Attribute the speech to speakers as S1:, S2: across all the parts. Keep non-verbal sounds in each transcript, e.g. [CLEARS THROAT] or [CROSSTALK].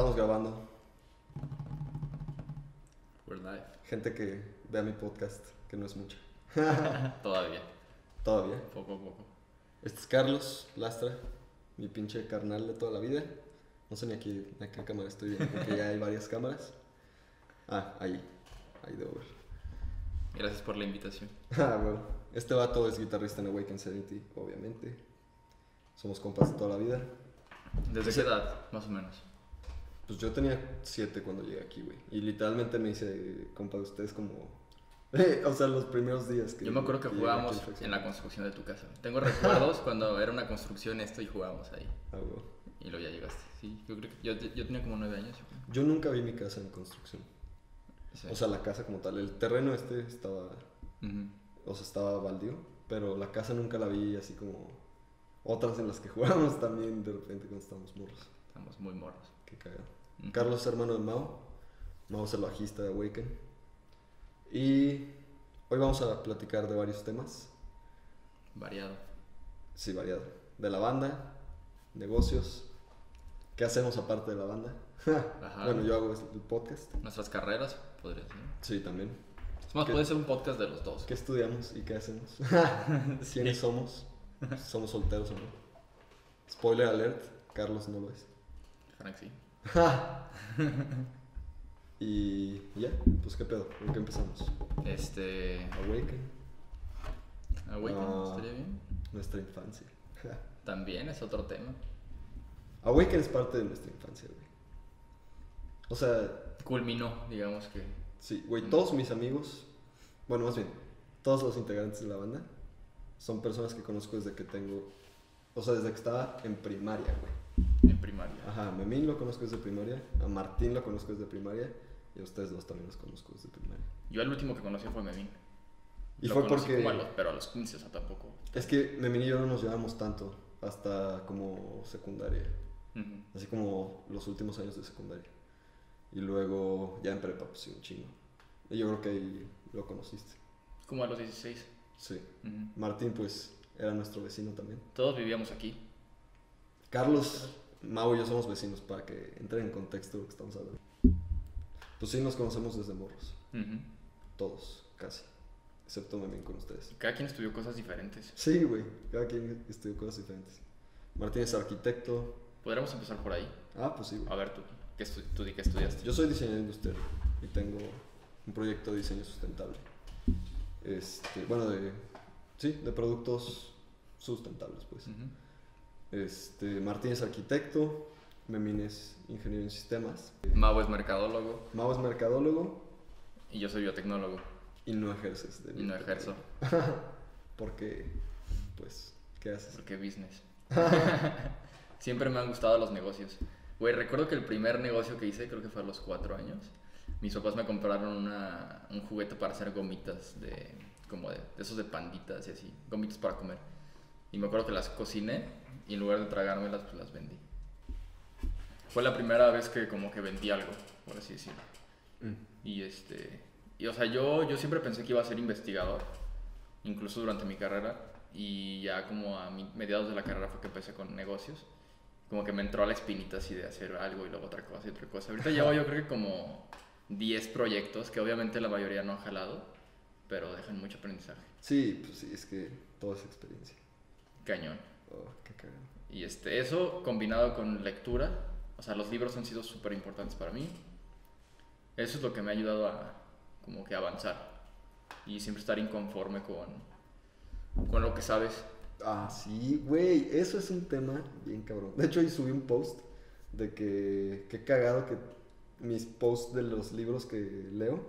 S1: Estamos grabando.
S2: We're live.
S1: Gente que vea mi podcast, que no es mucha. [LAUGHS]
S2: Todavía.
S1: Todavía.
S2: Poco a poco.
S1: Este es Carlos Lastra, mi pinche carnal de toda la vida. No sé ni aquí, a qué cámara estoy viendo, porque ya hay varias cámaras. Ah, ahí. Ahí debo ver.
S2: Gracias por la invitación. [LAUGHS]
S1: Ah, bueno. Este vato es guitarrista en Awaken Sanity, obviamente. Somos compas de toda la vida.
S2: ¿Desde qué edad, más o menos?
S1: Pues yo tenía siete cuando llegué aquí, güey. Y literalmente me hice compa de ustedes como... [LAUGHS] o sea, los primeros días que...
S2: Yo me acuerdo que
S1: aquí
S2: jugábamos
S1: en
S2: la construcción de tu casa. Tengo recuerdos [LAUGHS] cuando era una construcción esto y jugábamos ahí.
S1: Ah, güey.
S2: Y luego ya llegaste. Sí, yo creo que yo, yo tenía como nueve años. yo
S1: nunca vi mi casa en construcción.
S2: Sí.
S1: O sea, la casa como tal. El terreno este estaba...
S2: Ujú.
S1: O sea, estaba baldío. Pero la casa nunca la vi así como... Otras en las que [LAUGHS] jugábamos también de repente cuando estábamos morros.
S2: Estamos muy morros.
S1: Qué cagado. Carlos es hermano de Mao. Mao es el bajista de Awaken. Y hoy vamos a platicar de varios temas.
S2: Variado.
S1: Sí, variado. De la banda, negocios. ¿Qué hacemos aparte de la banda? [LAUGHS]
S2: Ajá.
S1: Bueno, yo hago el podcast.
S2: Nuestras carreras, podría ser.
S1: Sí, también.
S2: Es más, puede ser un podcast de los dos.
S1: ¿Qué estudiamos y qué hacemos? [LAUGHS] [LAUGHS] ¿Quiénes somos? ¿Somos solteros o no? Spoiler alert, Carlos no lo es.
S2: Frank, sí. [LAUGHS]
S1: y ya, pues qué pedo, ¿con qué empezamos?
S2: Este.
S1: Awaken,
S2: Awaken,
S1: Ah.
S2: estaría bien.
S1: nuestra infancia.
S2: También es otro tema.
S1: Awaken es parte de nuestra infancia, güey. O sea,
S2: Culminó, digamos que.
S1: sí, güey, todos mis amigos, bueno, más bien, todos los integrantes de la banda son personas que conozco desde que tengo, o sea, desde que estaba en primaria, güey.
S2: En primaria.
S1: Ajá, a Memín lo conozco desde primaria, a Martín lo conozco desde primaria y a ustedes dos también los conozco desde primaria.
S2: Yo el último que conocí fue Memín.
S1: Y
S2: Lo
S1: fue porque...
S2: a los- pero a los 15, o sea, tampoco.
S1: Es que Memín y yo no nos llevamos tanto hasta como secundaria,
S2: Ujú.
S1: así como los últimos años de secundaria. Y luego ya en prepa, pues sí, un chingo. Y yo creo que ahí lo conociste.
S2: Como a los 16.
S1: Sí.
S2: Ujú.
S1: Martín, pues, era nuestro vecino también.
S2: Todos vivíamos aquí.
S1: Carlos, Mau y yo somos vecinos para que entren en contexto lo que estamos hablando. Pues sí, nos conocemos desde morros. Todos, casi. Excepto Memín con ustedes.
S2: Cada quien estudió cosas diferentes.
S1: Sí, güey. Cada quien estudió cosas diferentes. Martín es arquitecto.
S2: Podríamos empezar por ahí.
S1: Ah, pues sí, güey.
S2: A ver, tú, ¿qué, estu- tú di que estudiaste?
S1: Yo soy diseñador industrial y tengo un proyecto de diseño sustentable. Este, bueno, de sí, de productos sustentables, pues.
S2: Ujú.
S1: Este, Martín es arquitecto, Memín es ingeniero en sistemas,
S2: Mau es mercadólogo
S1: Mau es mercadólogo
S2: y yo soy biotecnólogo.
S1: y no ejerces de
S2: Y no ejerzo, [LAUGHS]
S1: Porque, pues, ¿qué haces?
S2: porque business. [LAUGHS] Siempre me han gustado los negocios. Güey, recuerdo que el primer negocio que hice, creo que fue a los cuatro años, mis papás me compraron una, un juguete para hacer gomitas de, como de, de esos de panditas y así, gomitas para comer. Y me acuerdo que las cociné y en lugar de tragármelas, pues las vendí. Fue la primera vez que como que vendí algo, por así decirlo.
S1: Mm.
S2: Y este, y o sea, yo, yo siempre pensé que iba a ser investigador, incluso durante mi carrera, y ya como a mediados de la carrera fue que empecé con negocios, como que me entró a la espinita así de hacer algo y luego otra cosa y otra cosa. Ahorita llevo yo creo que como 10 proyectos, que obviamente la mayoría no han jalado, pero dejan mucho aprendizaje.
S1: Sí, pues sí, es que toda esa experiencia.
S2: Cañón.
S1: Oh, qué cagado.
S2: Y este, eso combinado con lectura, o sea, los libros han sido súper importantes para mí. Eso es lo que me ha ayudado a como que avanzar y siempre estar inconforme con, con lo que sabes.
S1: Ah, sí, güey, eso es un tema bien cabrón. De hecho, ahí subí un post de que qué cagado que mis posts de los libros que leo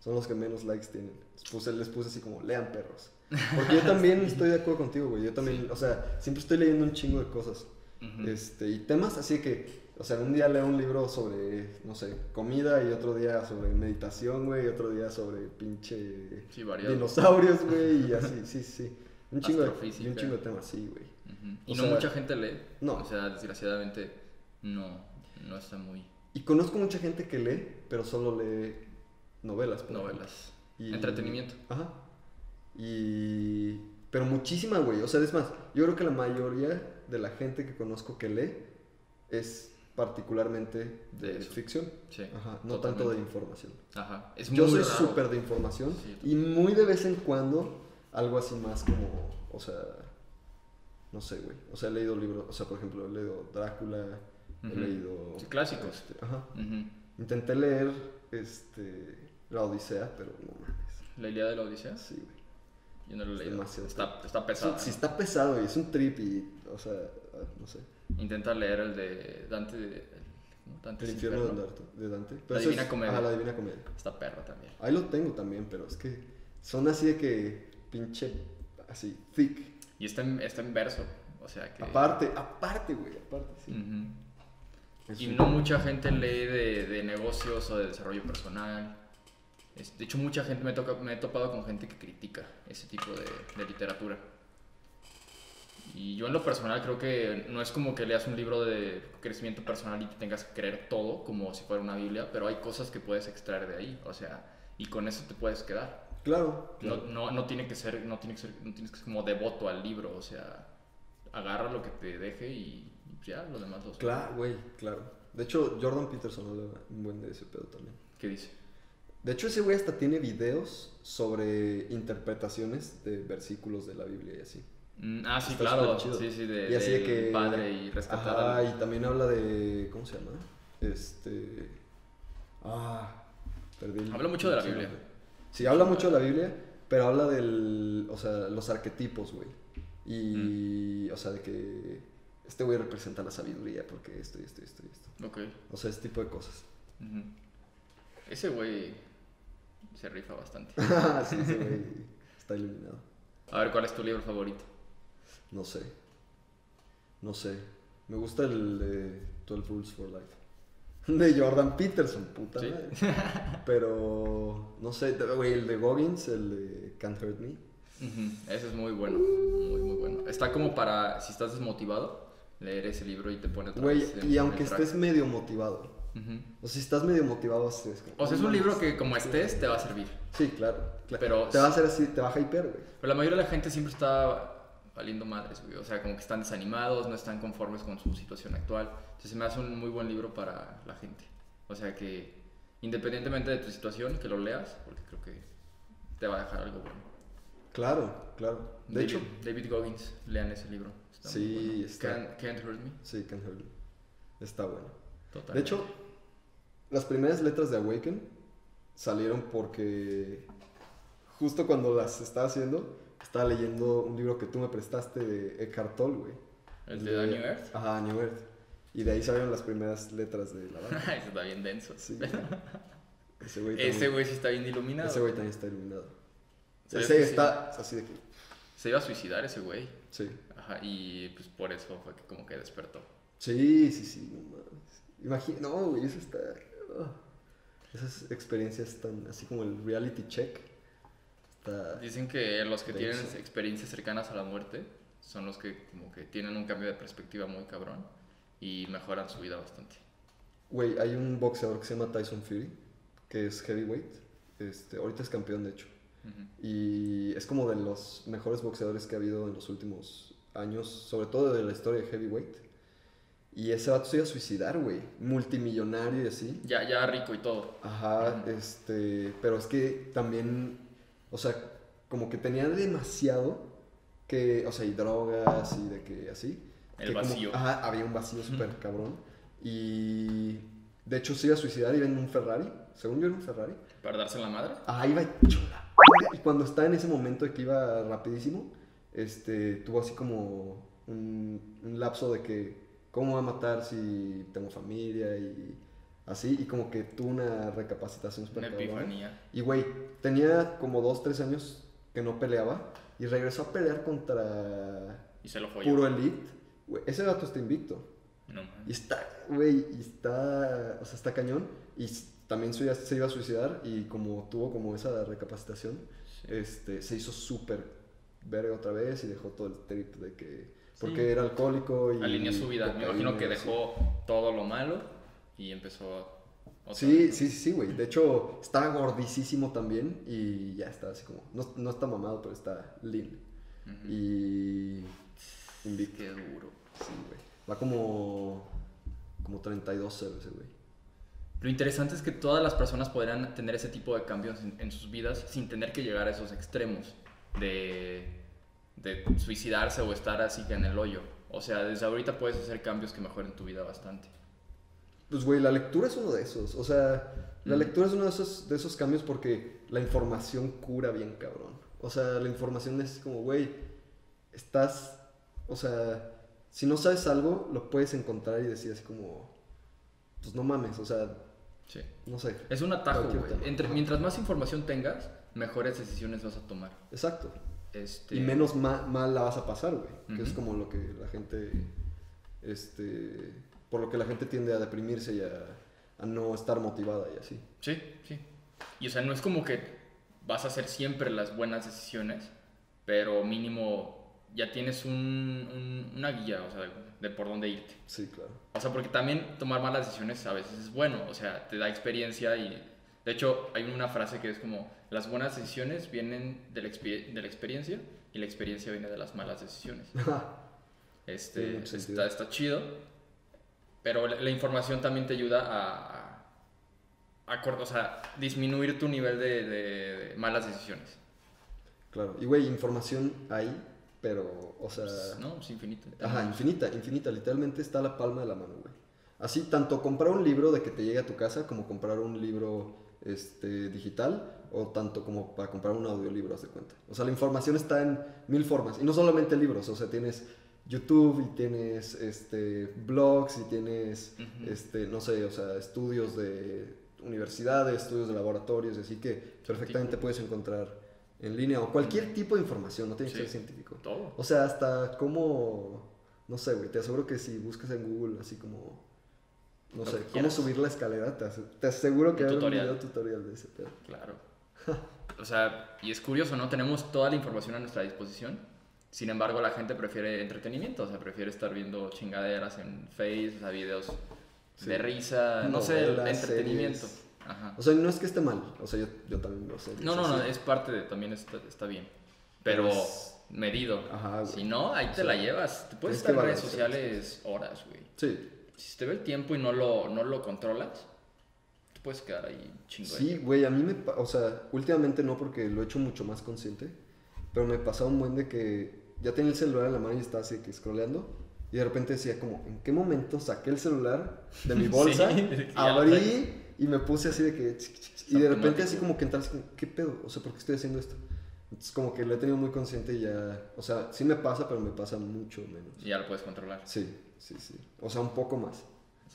S1: son los que menos likes tienen. Les puse, les puse así como, lean perros. Porque yo [LAUGHS] también estoy de acuerdo contigo, güey. Yo también,
S2: Sí.
S1: o sea, siempre estoy leyendo un chingo de cosas.
S2: Ujú.
S1: Este, y temas así que, o sea, un día leo un libro sobre, no sé, comida y otro día sobre meditación, güey, y otro día sobre pinche
S2: Sí,
S1: dinosaurios, güey, y así, [LAUGHS] sí, sí. Un chingo, de, y un chingo de temas, sí, güey.
S2: Ujú. Y
S1: o
S2: no
S1: sea,
S2: mucha gente lee.
S1: no.
S2: O sea, desgraciadamente no, no está muy
S1: Y conozco mucha gente que lee, pero solo lee novelas. por
S2: novelas.
S1: Y-
S2: Entretenimiento.
S1: Ajá. Y... Pero muchísima, güey. O sea, es más, yo creo que la mayoría de la gente que conozco que lee es particularmente de, ficción.
S2: Sí,
S1: Ajá, no
S2: totalmente.
S1: tanto de información.
S2: Ajá. Es
S1: Yo
S2: muy
S1: soy
S2: raro.
S1: súper de información
S2: Sí,
S1: y muy de vez en cuando algo así más como, o sea, no sé, güey. O sea, he leído libros, o sea, por ejemplo, he leído Drácula, he leído...
S2: Sí, clásicos.
S1: este, ajá. Intenté leer, este, La Odisea, pero no mames.
S2: ¿La Ilíada de la Odisea?
S1: Sí, güey.
S2: Yo no lo he
S1: Es
S2: leído.
S1: demasiado
S2: Está, está pesado.
S1: sí está pesado y es un trip y, o sea, ah, no sé.
S2: Intenta leer el de Dante. el-. Dante
S1: El infierno de. Dante. De Dante.
S2: La
S1: eso
S2: Divina Comedia.
S1: Ajá, la Divina Comedia.
S2: Está perro también.
S1: Ahí lo tengo también, pero es que son así de que pinche, así, thick.
S2: Y está en, está en verso. O sea que.
S1: Aparte, aparte, güey, aparte, sí.
S2: Ujú.
S1: Es
S2: Y no mucha gente lee de, de negocios o de desarrollo personal. De hecho, mucha gente me, toca, me he topado con gente que critica ese tipo de, de literatura. Y yo en lo personal creo que no es como que leas un libro de crecimiento personal y te tengas que creer todo como si fuera una Biblia, pero hay cosas que puedes extraer de ahí, o sea, y con eso te puedes quedar.
S1: Claro,
S2: No,
S1: claro.
S2: no, no tiene que ser, no tiene que ser, no tienes que ser como devoto al libro, o sea, agarra lo que te deje y ya, lo demás lo
S1: Claro, güey, claro. De hecho, Jordan Peterson habla un buen de ese pedo también.
S2: ¿Qué dice?
S1: De hecho, ese güey hasta tiene videos sobre interpretaciones de versículos de la Biblia y así.
S2: Mm, ah, sí,
S1: Está
S2: claro. Sí, sí, de,
S1: Y así de
S2: del
S1: que-
S2: padre y rescatar al-
S1: y también habla de. ¿Cómo se llama? Este. Ah, perdí. el-
S2: Habla mucho de la Biblia.
S1: nombre. Sí, habla mucho de la Biblia, pero habla del. O sea, los arquetipos, güey.
S2: Mm.
S1: Y. O sea, de que. Este güey representa la sabiduría porque esto y esto y esto y esto.
S2: Ok.
S1: O sea, ese tipo de cosas.
S2: Ese güey se rifa bastante. [LAUGHS]
S1: sí, güey está iluminado.
S2: A ver, ¿cuál es tu libro favorito?
S1: No sé. No sé. Me gusta el de 12 Rules for Life. [LAUGHS] De Jordan Peterson, puta
S2: ¿Sí?
S1: madre. [LAUGHS] Pero no sé, güey, el de Goggins, el de Can't Hurt Me.
S2: Ese es muy bueno. Muy, muy bueno. Está como para, si estás desmotivado, leer ese libro y te pone otra
S1: Güey, y aunque estés medio motivado.
S2: Ujú.
S1: O sea, si estás medio motivado, así es como,
S2: O sea, es un libro que como estés te va a servir.
S1: Sí, claro. claro.
S2: Pero
S1: te va a hacer así, te va a hyper, güey.
S2: Pero la mayoría de la gente siempre está valiendo madres, güey. O sea, como que están desanimados, no están conformes con su situación actual. Entonces se me hace un muy buen libro para la gente. O sea que independientemente de tu situación, que lo leas, porque creo que te va a dejar algo bueno.
S1: Claro, claro. De
S2: David,
S1: hecho,
S2: David Goggins, lean ese libro. Está
S1: Sí,
S2: muy bueno.
S1: está.
S2: Can't, Can't Hurt Me.
S1: sí, Can't Hurt Me. Está bueno.
S2: Totalmente.
S1: De hecho, las primeras letras de Awaken salieron porque justo cuando las estaba haciendo, estaba leyendo un libro que tú me prestaste de Eckhart Tolle, güey.
S2: ¿El de The New Earth?
S1: Ajá, New Earth. Y de ahí salieron las primeras letras de la banda. [LAUGHS]
S2: Ese está bien denso.
S1: Sí. Ese güey también,
S2: Ese güey sí está bien iluminado.
S1: ese güey también está iluminado.
S2: ¿Sabes
S1: Ese está así de que...
S2: Se iba a suicidar ese güey.
S1: Sí.
S2: Ajá, y pues por eso fue que como que despertó.
S1: Sí, sí, sí, no mames. Imagina, no, güey, eso está... Esas experiencias están así como el reality check. Está...
S2: Dicen que los que tienen experiencias cercanas a la muerte son los que como que tienen un cambio de perspectiva muy cabrón y mejoran su vida bastante.
S1: Güey, hay un boxeador que se llama Tyson Fury, que es heavyweight. Este, ahorita es campeón, de hecho.
S2: Ujú.
S1: Y es como de los mejores boxeadores que ha habido en los últimos años, sobre todo de la historia de heavyweight. Y ese vato se iba a suicidar, güey. Multimillonario y así.
S2: Ya, ya rico y todo.
S1: Ajá, este, pero es que también, o sea, como que tenía demasiado que, o sea, y drogas y de que así.
S2: El
S1: que como-
S2: vacío.
S1: ajá, había un vacío súper cabrón. Y de hecho se iba a suicidar, iba en un Ferrari. Según yo era un Ferrari.
S2: Para darse la madre.
S1: Ah, iba hecho la verga. Y cuando está en ese momento de que iba rapidísimo, este, tuvo así como un, un lapso de que, ¿cómo va a matar si tengo familia y así? Y como que tuvo una recapacitación súper
S2: Una epifanía.
S1: Y güey, tenía como dos, tres años que no peleaba y regresó a pelear contra
S2: Y se lo folló.
S1: puro elite. Güey, ese gato está invicto.
S2: No,
S1: Y está, güey, y está, o sea, está cañón. Y también se iba, se iba a suicidar y como tuvo como esa recapacitación,
S2: Sí.
S1: este, se hizo súper verga otra vez y dejó todo el trip de que, porque
S2: Sí.
S1: era alcohólico y...
S2: Alineó su vida. Me imagino que
S1: cocaína, sí.
S2: dejó todo lo malo y empezó otra
S1: Sí,
S2: vez.
S1: sí, sí, sí, güey. De hecho, estaba gordísimo también y ya está así como, no, no está mamado, pero está lean.
S2: Ujú.
S1: Y... Invicto.
S2: Qué duro.
S1: Sí, güey. Va como. como 32-0 ese güey.
S2: Lo interesante es que todas las personas podrán tener ese tipo de cambios en, en sus vidas sin tener que llegar a esos extremos de, de suicidarse o estar así que en el hoyo. O sea, desde ahorita puedes hacer cambios que mejoren tu vida bastante.
S1: Pues, güey, la lectura es uno de esos. O sea, la
S2: Mm.
S1: lectura es uno de esos, de esos cambios porque la información cura bien, cabrón. O sea, la información es como, güey, estás. O sea, si no sabes algo, lo puedes encontrar y decir así como. Pues no mames, o sea,
S2: Sí.
S1: no sé.
S2: Es un atajo, güey. Mientras más información tengas, mejores decisiones vas a tomar.
S1: Exacto.
S2: Este,
S1: Y menos ma- mal la vas a pasar, güey. Que es como lo que la gente. Este. Por lo que la gente tiende a deprimirse y a, a no estar motivada y así.
S2: Sí, sí. Y o sea, no es como que vas a hacer siempre las buenas decisiones, pero mínimo ya tienes un, un- una guía, o sea, de por dónde irte.
S1: Sí, claro.
S2: O sea, porque también tomar malas decisiones a veces es bueno, o sea, te da experiencia y... De hecho, hay una frase que es como, las buenas decisiones vienen de la, de la experiencia y la experiencia viene de las malas decisiones. [LAUGHS] Este, está, está chido, pero la, la información también te ayuda a, a, a o sea, disminuir tu nivel de, de- de malas decisiones.
S1: claro. Y, güey, información hay, pero, o sea.
S2: Pues, ¿No? Es infinito.
S1: Ajá, infinita, infinita. Literalmente está a la palma de la mano, güey. Así, tanto comprar un libro de que te llegue a tu casa como comprar un libro este, digital o tanto como para comprar un audiolibro, haz de cuenta. O sea, la información está en mil formas. Y no solamente libros, o sea, tienes YouTube y tienes este, blogs y tienes, este, no sé, o sea, estudios de universidades, estudios de laboratorios, así que perfectamente puedes encontrar en línea o cualquier tipo de información, no tiene que
S2: Sí.
S1: ser científico.
S2: Todo.
S1: O sea, hasta como, no sé, güey, te aseguro que si buscas en Google así como, no
S2: Lo
S1: sé,
S2: que
S1: cómo subir la escalera, te, ase- te aseguro que hay un
S2: tutorial.
S1: video tutorial de ese pedo.
S2: Claro. [LAUGHS] O sea, y es curioso, ¿no? Tenemos toda la información a nuestra disposición. Sin embargo, la gente prefiere entretenimiento, o sea, prefiere estar viendo chingaderas en Face, o sea, videos
S1: Sí.
S2: de risa, no sé,
S1: Novelas,
S2: entretenimiento.
S1: series.
S2: Ajá.
S1: O sea, no es que esté mal, o sea, yo, yo también lo sé.
S2: No, no, no,
S1: así.
S2: es parte de, también está, está bien. Pero
S1: es-
S2: medido.
S1: Ajá.
S2: Si no, ahí te
S1: O
S2: la llevas. Te puedes
S1: tienes
S2: estar en redes sociales horas, güey.
S1: Sí,
S2: Si te ve el tiempo y no lo, no lo controlas, puedes quedar ahí chingo.
S1: sí, güey, a mí me, o sea, últimamente no porque lo he hecho mucho más consciente, pero me pasaba un buen de que ya tenía el celular en la mano y estaba así que scrolleando. Y de repente decía como, ¿en qué momento saqué el celular de mi [LAUGHS] bolsa?
S2: Sí,
S1: abrí y me puse así de que... y de repente así como que entras como, ¿qué pedo? O sea, ¿por qué estoy haciendo esto? Entonces como que lo he tenido muy consciente y ya... O sea, sí me pasa, pero me pasa mucho menos.
S2: Y ya lo puedes controlar.
S1: Sí, sí, sí. O sea, un poco más.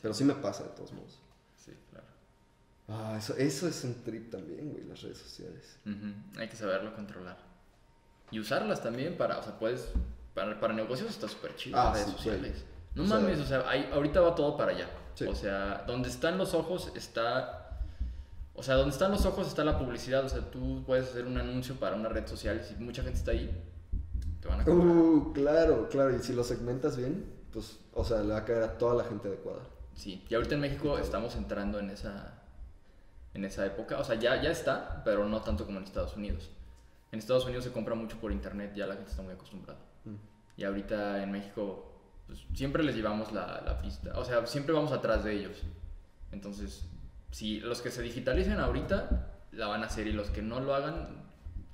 S1: Pero sí me pasa de todos modos.
S2: Sí, claro.
S1: Ah, eso, eso es un trip también, güey, las redes sociales.
S2: Hay que saberlo controlar. Y usarlas también para, o sea, puedes, para, para negocios está súper chido
S1: Ah,
S2: las redes
S1: sí,
S2: sociales. No
S1: O sea-
S2: mames, o sea, hay- ahorita va todo para allá.
S1: Sí.
S2: O sea, donde están los ojos está... O sea, donde están los ojos está la publicidad. O sea, tú puedes hacer un anuncio para una red social y si mucha gente está ahí, te van a comprar.
S1: Uh, claro, claro. Y si lo segmentas bien, pues, o sea, le va a caer a toda la gente adecuada.
S2: Sí, y ahorita en México estamos entrando en esa, en esa época. O sea, ya, ya está, pero no tanto como en Estados Unidos. En Estados Unidos se compra mucho por internet, ya la gente está muy acostumbrada.
S1: Mm.
S2: Y ahorita en México, pues, siempre les llevamos la, la pista. O sea, siempre vamos atrás de ellos. Entonces, si los que se digitalicen ahorita, la van a hacer y los que no lo hagan,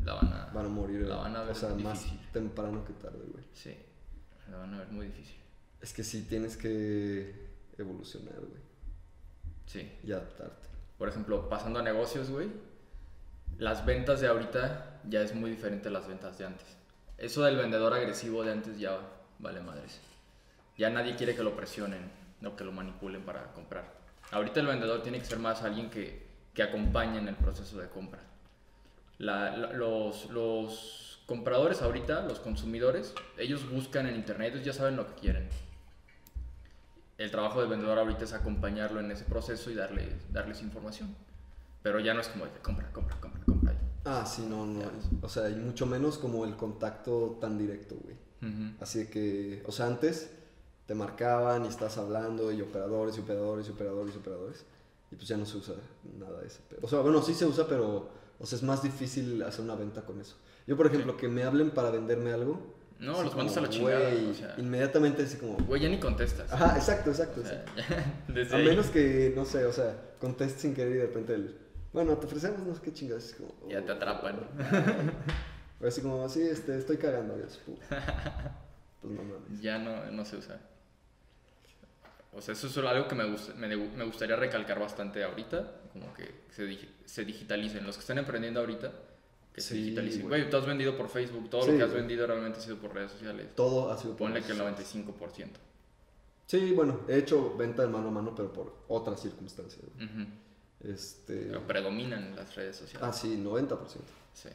S2: la van a...
S1: Van a morir,
S2: La van a ver
S1: o sea, más
S2: difícil.
S1: temprano que tarde, güey.
S2: Sí, la van a ver muy difícil.
S1: Es que sí tienes que evolucionar, güey.
S2: Sí.
S1: Y adaptarte.
S2: Por ejemplo, pasando a negocios, güey, las ventas de ahorita ya es muy diferente a las ventas de antes. Eso del vendedor agresivo de antes ya vale madres. Ya nadie quiere que lo presionen o que lo manipulen para comprar. Ahorita el vendedor tiene que ser más alguien que, que acompañe en el proceso de compra. La- la- los, los compradores ahorita, los consumidores, ellos buscan en internet, ellos ya saben lo que quieren. El trabajo del vendedor ahorita es acompañarlo en ese proceso y darle, darles información. Pero ya no es como de compra, compra, compra, compra.
S1: Ah, sí, no, no.
S2: Ya.
S1: O sea, y mucho menos como el contacto tan directo, güey.
S2: Ujú.
S1: Así de que, o sea, antes te marcaban y estás hablando y operadores y operadores y operadores y operadores. Y pues ya no se usa nada de pedo. O sea, bueno, sí se usa, pero o sea, es más difícil hacer una venta con eso. Yo, por ejemplo, que me hablen para venderme algo,
S2: No,
S1: Así
S2: los mandas a la chingada.
S1: güey,
S2: o sea,
S1: inmediatamente así como...
S2: güey, ya ni contestas.
S1: Ajá, exacto, exacto.
S2: O sea,
S1: exacto.
S2: ya, [LAUGHS] desde
S1: A
S2: ahí,
S1: menos que, no sé, o sea, contestes sin querer y de repente el... Bueno, te ofrecemos no sé qué chingados. así como,
S2: ya te
S1: oh.
S2: atrapan.
S1: O así como, así, este, estoy cagando. pu- [LAUGHS] Pues no mames.
S2: Ya no, no se usa. O sea, eso es algo que me, gust- me, me gustaría recalcar bastante ahorita. Como que se, digi- se digitalicen. Los que están emprendiendo ahorita, que se
S1: Sí, güey.
S2: Tú has vendido por Facebook. Todo
S1: Sí,
S2: lo que has vendido realmente ha sido por redes sociales.
S1: Todo ha sido por
S2: Ponle que el
S1: eso.
S2: 95%.
S1: Sí, bueno, he hecho venta de mano a mano, pero por otras circunstancias. Este...
S2: Pero predominan las redes sociales.
S1: Ah, sí, 90%.
S2: Sí.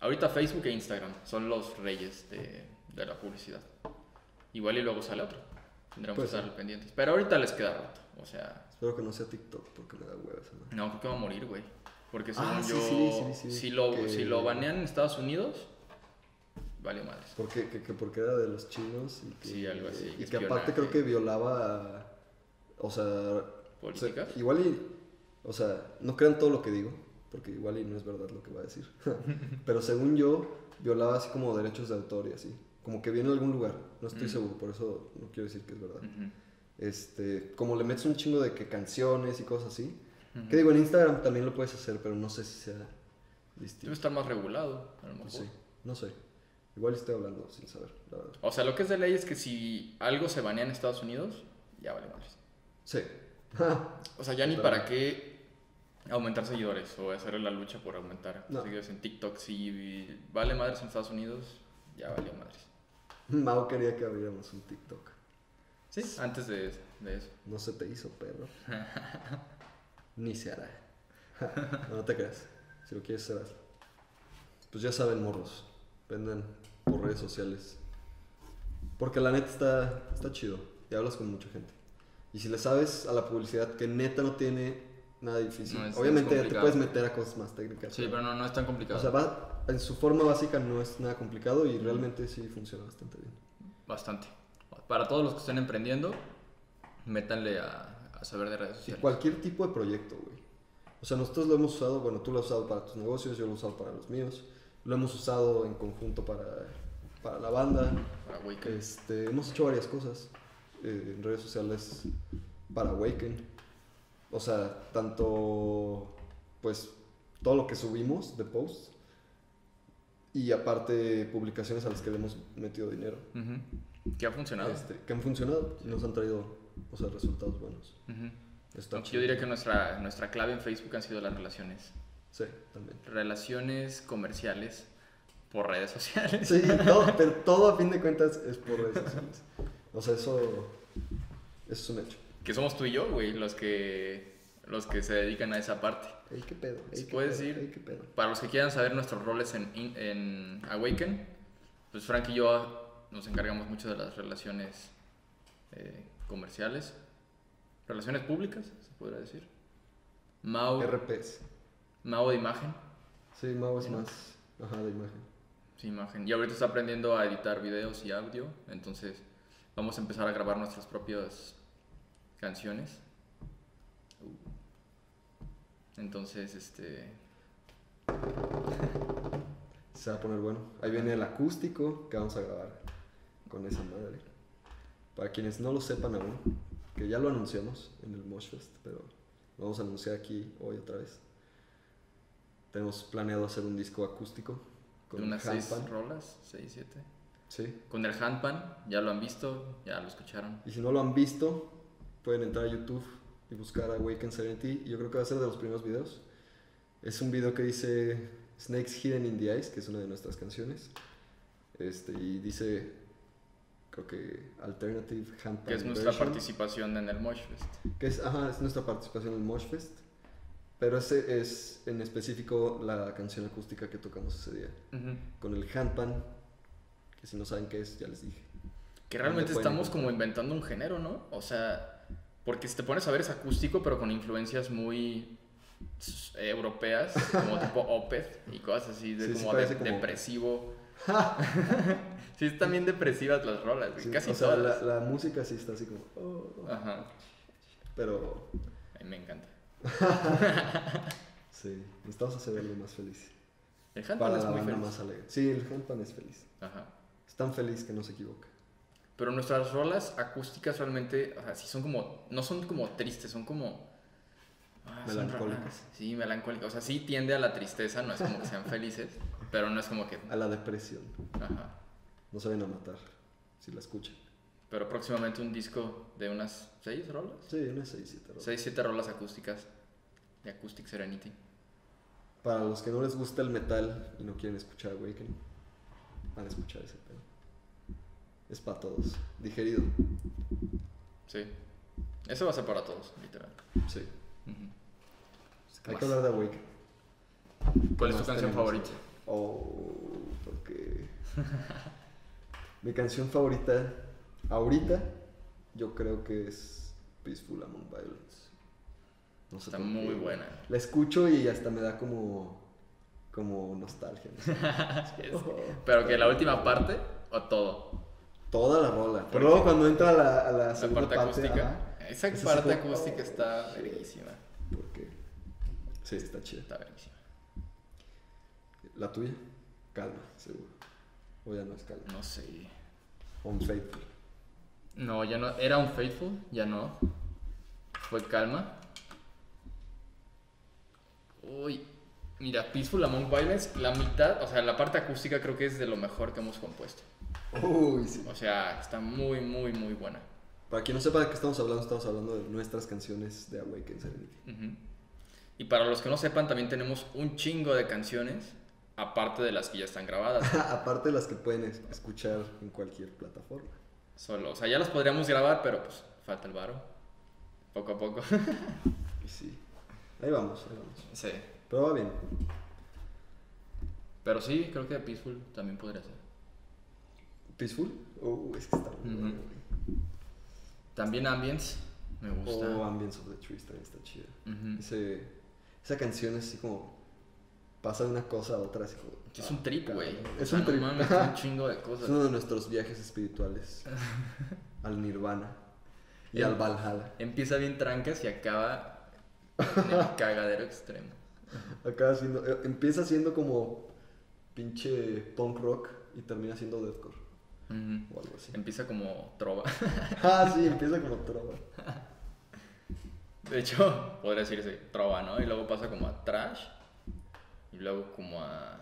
S2: Ahorita Facebook e Instagram son los reyes de, de la publicidad. Igual y luego sale otro. Tendremos
S1: Pues
S2: que
S1: sí.
S2: estar pendientes. Pero ahorita les queda rato. O sea,
S1: Espero que no sea TikTok porque me da hueva esa madre.
S2: no, creo que va a morir, güey. Porque según
S1: Ah, sí,
S2: yo,
S1: sí, sí,
S2: si, lo,
S1: que-
S2: si lo banean en Estados Unidos, vale madres.
S1: Porque, que, que porque era de los chinos y que,
S2: Sí, algo así,
S1: Y que
S2: espionaje.
S1: aparte creo que violaba, o sea,
S2: ¿Políticas?
S1: o sea, igual y, o sea, no crean todo lo que digo, porque igual y no es verdad lo que va a decir. [LAUGHS] Pero según yo, violaba así como derechos de autor y así. Como que viene de algún lugar, no estoy seguro, por eso no quiero decir que es verdad. Este, como le metes un chingo de que canciones y cosas así. Que digo, en Instagram también lo puedes hacer, pero no sé si sea
S2: Debe
S1: distinto.
S2: estar más regulado, a lo mejor.
S1: Sí, no sé. Igual estoy hablando sin saber, la verdad.
S2: O sea, lo que es de ley es que si algo se banea en Estados Unidos, ya vale madres.
S1: Sí. [LAUGHS]
S2: O sea, ya ni para qué aumentar seguidores o hacer la lucha por aumentar
S1: No.
S2: seguidores en TikTok. Si vale madres en Estados Unidos, ya valió madres.
S1: Mau quería que abriéramos un TikTok.
S2: Sí. Antes de, de eso.
S1: No se te hizo, perro. [LAUGHS] Ni se hará. [LAUGHS] no, te creas. Si lo quieres hacer. Pues ya saben, morros. Vendan por redes sociales. Porque la neta está, está chido. Y hablas con mucha gente. Y si le sabes a la publicidad que neta no tiene nada difícil.
S2: No es-
S1: Obviamente
S2: es
S1: te puedes meter a cosas más técnicas.
S2: Sí, pero no, no es tan complicado.
S1: O sea, va, en su forma básica no es nada complicado y realmente sí funciona bastante bien.
S2: Bastante. Para todos los que estén emprendiendo, métanle a, a saber de redes
S1: Sí,
S2: sociales.
S1: cualquier tipo de proyecto, güey. O sea, nosotros lo hemos usado, bueno, tú lo has usado para tus negocios, yo lo he usado para los míos. Lo hemos usado en conjunto para, para la banda.
S2: Para Awaken.
S1: Este, hemos hecho varias cosas eh, en redes sociales para Awaken. O sea, tanto, pues, todo lo que subimos de posts y aparte publicaciones a las que le hemos metido dinero.
S2: Ujú. Que ha funcionado.
S1: Este, que han funcionado y nos han traído, o sea, resultados buenos. Está
S2: Aunque
S1: chido.
S2: Yo diría que nuestra, nuestra clave en Facebook han sido las relaciones.
S1: Sí, también.
S2: Relaciones comerciales por redes sociales.
S1: Sí, todo, [LAUGHS] pero todo a fin de cuentas es por redes sociales. O sea, eso, eso es un hecho.
S2: Que somos tú y yo, güey, los que, los que se dedican a esa parte.
S1: Ey, qué pedo. ey,
S2: Si
S1: qué
S2: puedes
S1: pedo,
S2: ir.
S1: ey, qué pedo.
S2: Para los que quieran saber nuestros roles en, in- en Awaken, pues Frank y yo nos encargamos mucho de las relaciones eh, comerciales, relaciones públicas, se podría decir. Mau,
S1: RPs.
S2: Mau de imagen,
S1: Sí, Mau es más. Ajá, de imagen.
S2: sí, imagen. Y ahorita está aprendiendo a editar videos y audio, entonces vamos a empezar a grabar nuestras propias canciones. Entonces, este, [LAUGHS]
S1: Se va a poner bueno. Ahí viene el acústico que vamos a grabar con esa madre. Para quienes no lo sepan aún, que ya lo anunciamos en el Moshfest, pero lo vamos a anunciar aquí hoy otra vez. Tenemos planeado hacer un disco acústico con
S2: de unas seis
S1: handpan.
S2: rolas, seis, siete.
S1: Sí.
S2: Con el handpan, ya lo han visto, ya lo escucharon.
S1: Y si no lo han visto, pueden entrar a YouTube y buscar Awaken Serenity. Yo creo que va a ser de los primeros videos. Es un video que dice Snakes Hidden in the Ice, que es una de nuestras canciones. Este, y dice, creo que Alternative Handpan
S2: Que es nuestra
S1: version,
S2: participación en el Moshfest.
S1: Que es, ajá, es nuestra participación en el Moshfest. Pero ese es en específico la canción acústica que tocamos ese día. Con el handpan, que si no saben qué es, ya les dije.
S2: Que realmente
S1: ¿Dónde pueden
S2: estamos como
S1: encontrar?
S2: inventando un género, ¿no? O sea, porque si te pones a ver es acústico, pero con influencias muy europeas, como [LAUGHS] tipo Opeth y cosas así, de
S1: Sí, sí
S2: como, de-
S1: parece como-
S2: depresivo. [LAUGHS] [LAUGHS] sí, están bien depresivas las rolas,
S1: Sí,
S2: casi
S1: o sea,
S2: todas.
S1: la, la música sí está así como... oh,
S2: Ajá,
S1: pero
S2: a mí me encanta. [LAUGHS]
S1: sí, necesitamos hacer algo más feliz.
S2: El handpan
S1: Para
S2: es muy feliz.
S1: más alegre. Sí, el handpan es feliz.
S2: Ajá.
S1: Es tan feliz que no se equivoca.
S2: Pero nuestras rolas acústicas realmente, o sea, sí son como, no son como tristes, son como... ah,
S1: Melancólicas.
S2: Sí, melancólicas. O sea, sí tiende a la tristeza, no es como que sean felices, pero no es como que...
S1: A la depresión.
S2: Ajá.
S1: No se vayan a matar si la escuchan.
S2: Pero próximamente un disco de unas seis rolas.
S1: Sí, unas 6, 7
S2: Seis, siete rolas acústicas de Acoustic Serenity.
S1: Para los que no les gusta el metal y no quieren escuchar Awakening, van a escuchar ese pedo. Es para todos. Digerido.
S2: Sí. Eso va a ser para todos, literal.
S1: Sí. Hay
S2: más?
S1: que hablar de Awakening.
S2: ¿Cuál es tu canción favorita?
S1: Oh, porque. [LAUGHS] Mi canción favorita, ahorita, yo creo que es Peaceful Among Violence. No sé
S2: Está muy
S1: qué.
S2: buena.
S1: La escucho y hasta me da como. como nostalgia. [LAUGHS]
S2: Pero que la última parte o todo.
S1: Toda la rola.
S2: ¿Por
S1: Pero luego cuando entra a la, a la
S2: La
S1: segunda
S2: parte acústica. Esa parte acústica
S1: oh,
S2: está
S1: shit.
S2: verguísima.
S1: porque. Sí, está chida.
S2: Está verguísima.
S1: La tuya, calma, seguro. O ya no es calma.
S2: No sé.
S1: Unfaithful.
S2: No, ya no. Era un Faithful, ya no. Fue calma. Uy. Mira, Peaceful Among Violence, la mitad, o sea, la parte acústica creo que es de lo mejor que hemos compuesto.
S1: Uy, sí.
S2: O sea, está muy, muy, muy buena.
S1: Para quien no sepa de qué estamos hablando, estamos hablando de nuestras canciones de Awaken Serenity.
S2: Y para los que no sepan, también tenemos un chingo de canciones, aparte de las que ya están grabadas. [LAUGHS]
S1: Aparte de las que pueden es- escuchar en cualquier plataforma.
S2: Solo, o sea, ya las podríamos grabar, pero pues falta el varo. Poco a poco.
S1: Y [LAUGHS] sí. Ahí vamos, ahí vamos.
S2: sí.
S1: Pero va bien.
S2: Pero sí, creo que Peaceful también podría ser.
S1: ¿Peaceful? Uh, es que está muy bueno, güey.
S2: También Ambience, me gusta.
S1: O Ambience of the Trees también está chida. Ese, esa canción es así como. Pasa de una cosa a otra, así como.
S2: Es un trip, güey.
S1: Es
S2: O sea,
S1: un
S2: no
S1: trip.
S2: mames, es [LAUGHS] un chingo de
S1: Es
S2: cosas.
S1: uno de nuestros viajes espirituales [LAUGHS] al Nirvana y
S2: El-
S1: al Valhalla.
S2: Empieza bien trancas y acaba en el [LAUGHS] cagadero extremo.
S1: Acaba siendo, eh, empieza siendo como pinche punk rock y termina siendo deathcore o algo así.
S2: Empieza como trova.
S1: Ah, sí, empieza como trova.
S2: De hecho, podría decirse trova, ¿no? Y luego pasa como a trash. Y luego como a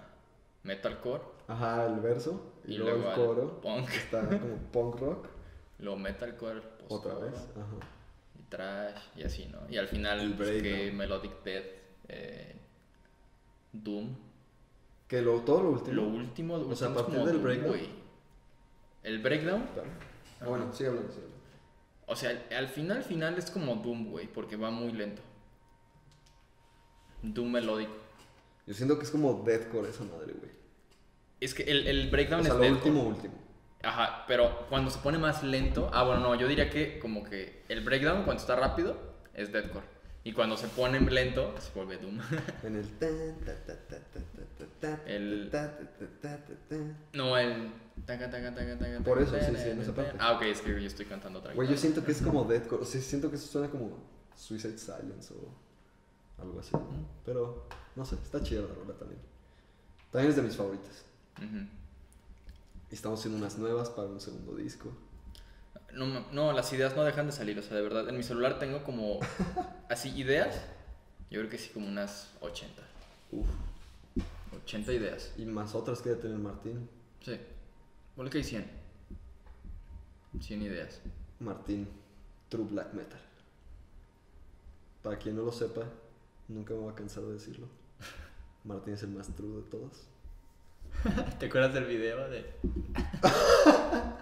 S2: metalcore.
S1: Ajá, el verso y,
S2: Y
S1: luego,
S2: luego
S1: el coro
S2: punk.
S1: está como [LAUGHS] punk rock
S2: Luego metalcore.
S1: otra
S2: post-core,
S1: vez. Ajá.
S2: Y trash y así, ¿no? Y al final,
S1: El
S2: pues, que Melodic Death, eh, Doom.
S1: Que lo, todo lo último.
S2: Lo último, lo
S1: O sea, a partir del breakdown.
S2: güey. El breakdown,
S1: Claro. Ah, bueno, sigue hablando, sigue hablando.
S2: o sea, al- al final, final es como Doom, güey, porque va muy lento. Doom melódico.
S1: Yo siento que es como deathcore esa madre, güey.
S2: Es que el, el breakdown
S1: O sea,
S2: es
S1: lo
S2: deathcore.
S1: último, último.
S2: Ajá, pero cuando se pone más lento, ah, bueno, no, yo diría que como que el breakdown cuando está rápido es deathcore. Y cuando se pone lento, se vuelve Doom.
S1: En el.
S2: El- no, el...
S1: Por eso, sí, sí, en esa parte.
S2: Ah, ok, es que yo estoy cantando otra
S1: Güey, yo siento que es como deathcore. O sea, siento que eso suena como Suicide Silence o algo así. Pero, no sé, está chida la rola también. También es de mis favoritas. Estamos haciendo unas nuevas para un segundo disco.
S2: No, no, las ideas no dejan de salir, o sea, de verdad, en mi celular tengo como, [LAUGHS] así, ideas, yo creo que sí, como unas 80.
S1: Uf.
S2: 80 ideas.
S1: Y más otras que debe tener Martín.
S2: Sí. Ponle que hay 100. 100 ideas.
S1: Martín, True Black Metal. Para quien no lo sepa, nunca me voy a cansar de decirlo. [LAUGHS] Martín es el más true de todos. [LAUGHS]
S2: ¿Te acuerdas del video de...? [LAUGHS]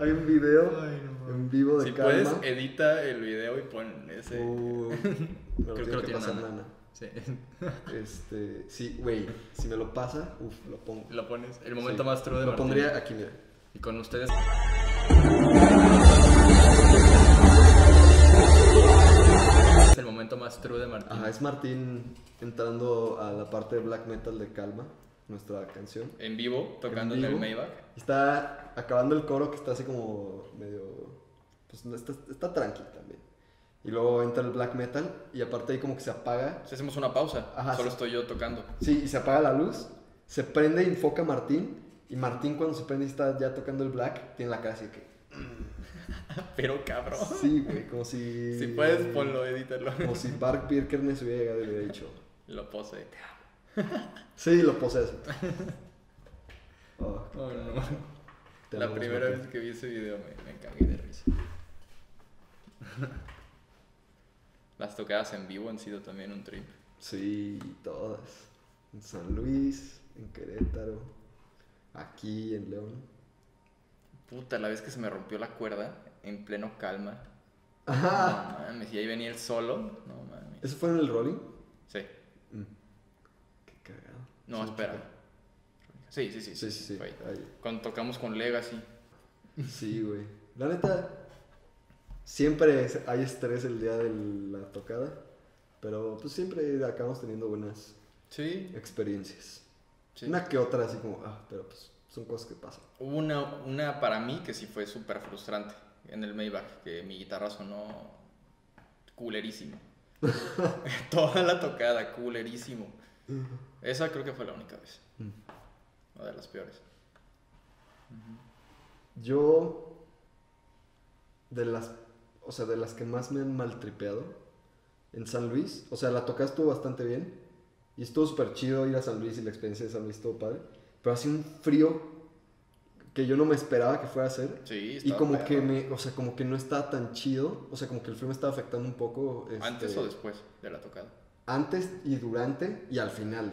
S1: Hay un video
S2: Ay, no mames.
S1: en vivo de
S2: Si
S1: Calma.
S2: puedes, edita el video y pon ese...
S1: Uh,
S2: Creo que
S1: que,
S2: lo tiene
S1: pasar
S2: Nana.
S1: Nana.
S2: Sí.
S1: Este, sí, güey, si me lo pasa, uff, lo pongo.
S2: Lo pones. El momento
S1: Sí.
S2: más true de
S1: Lo
S2: Martín.
S1: pondría aquí, mira.
S2: Y con ustedes... momento más true de Martín.
S1: Ajá, es Martín entrando a la parte de black metal de Calma, nuestra canción.
S2: En vivo, tocando en,
S1: vivo.
S2: el Maybach.
S1: Está acabando el coro que está así como medio. Pues no, está, está tranqui también. Y luego entra el black metal y aparte ahí como que se apaga.
S2: Si hacemos una pausa,
S1: Ajá,
S2: solo
S1: sí.
S2: estoy yo tocando.
S1: Sí, y se apaga la luz, se prende y enfoca a Martín Y Martín cuando se prende y está ya tocando el black, tiene la cara así que... [LAUGHS]
S2: Pero cabrón.
S1: Sí, güey, como si...
S2: Si puedes, ponlo, edítalo.
S1: Como si Bart Birkernes hubiera llegado y hubiera dicho...
S2: Lo pose. [LAUGHS]
S1: Sí, lo posees. [LAUGHS] Oh,
S2: Oh, no.
S1: te
S2: La primera vez que vi ese video me, me cagué de risa. Las tocadas en vivo han sido también un trip.
S1: Sí, todas. En San Luis, en Querétaro, aquí en León.
S2: Puta, la vez que se me rompió la cuerda en pleno calma.
S1: Ajá.
S2: No mames, y ahí venía el solo. No mames.
S1: ¿Eso fue en el rolling?
S2: Sí.
S1: Mm. Qué cagado.
S2: No,
S1: Sí,
S2: espera. Sí, sí, sí.
S1: Sí, sí, sí.
S2: Cuando tocamos con Legacy.
S1: Sí, güey. La neta, siempre hay estrés el día de la tocada, pero pues siempre acabamos teniendo buenas
S2: Sí.
S1: experiencias.
S2: sí.
S1: Una que otra así como, ah, pero pues son cosas que pasan.
S2: Hubo una, una para mí que sí fue súper frustrante en el Maybach, que mi guitarra sonó culerísimo. [LAUGHS] Toda la tocada, culerísimo. Esa creo que fue la única vez.
S1: Mm.
S2: Una de las peores.
S1: Yo, de las, o sea, de las que más me han maltripeado, en San Luis, o sea, la tocada estuvo bastante bien, y estuvo súper chido ir a San Luis y la experiencia de San Luis estuvo padre, pero hacía un frío que yo no me esperaba que fuera a hacer,
S2: Sí,
S1: y como que me, o sea, como que no estaba tan chido, o sea, como que el frío me estaba afectando un poco.
S2: ¿Antes
S1: este,
S2: o después de la tocada?
S1: Antes y durante y al final.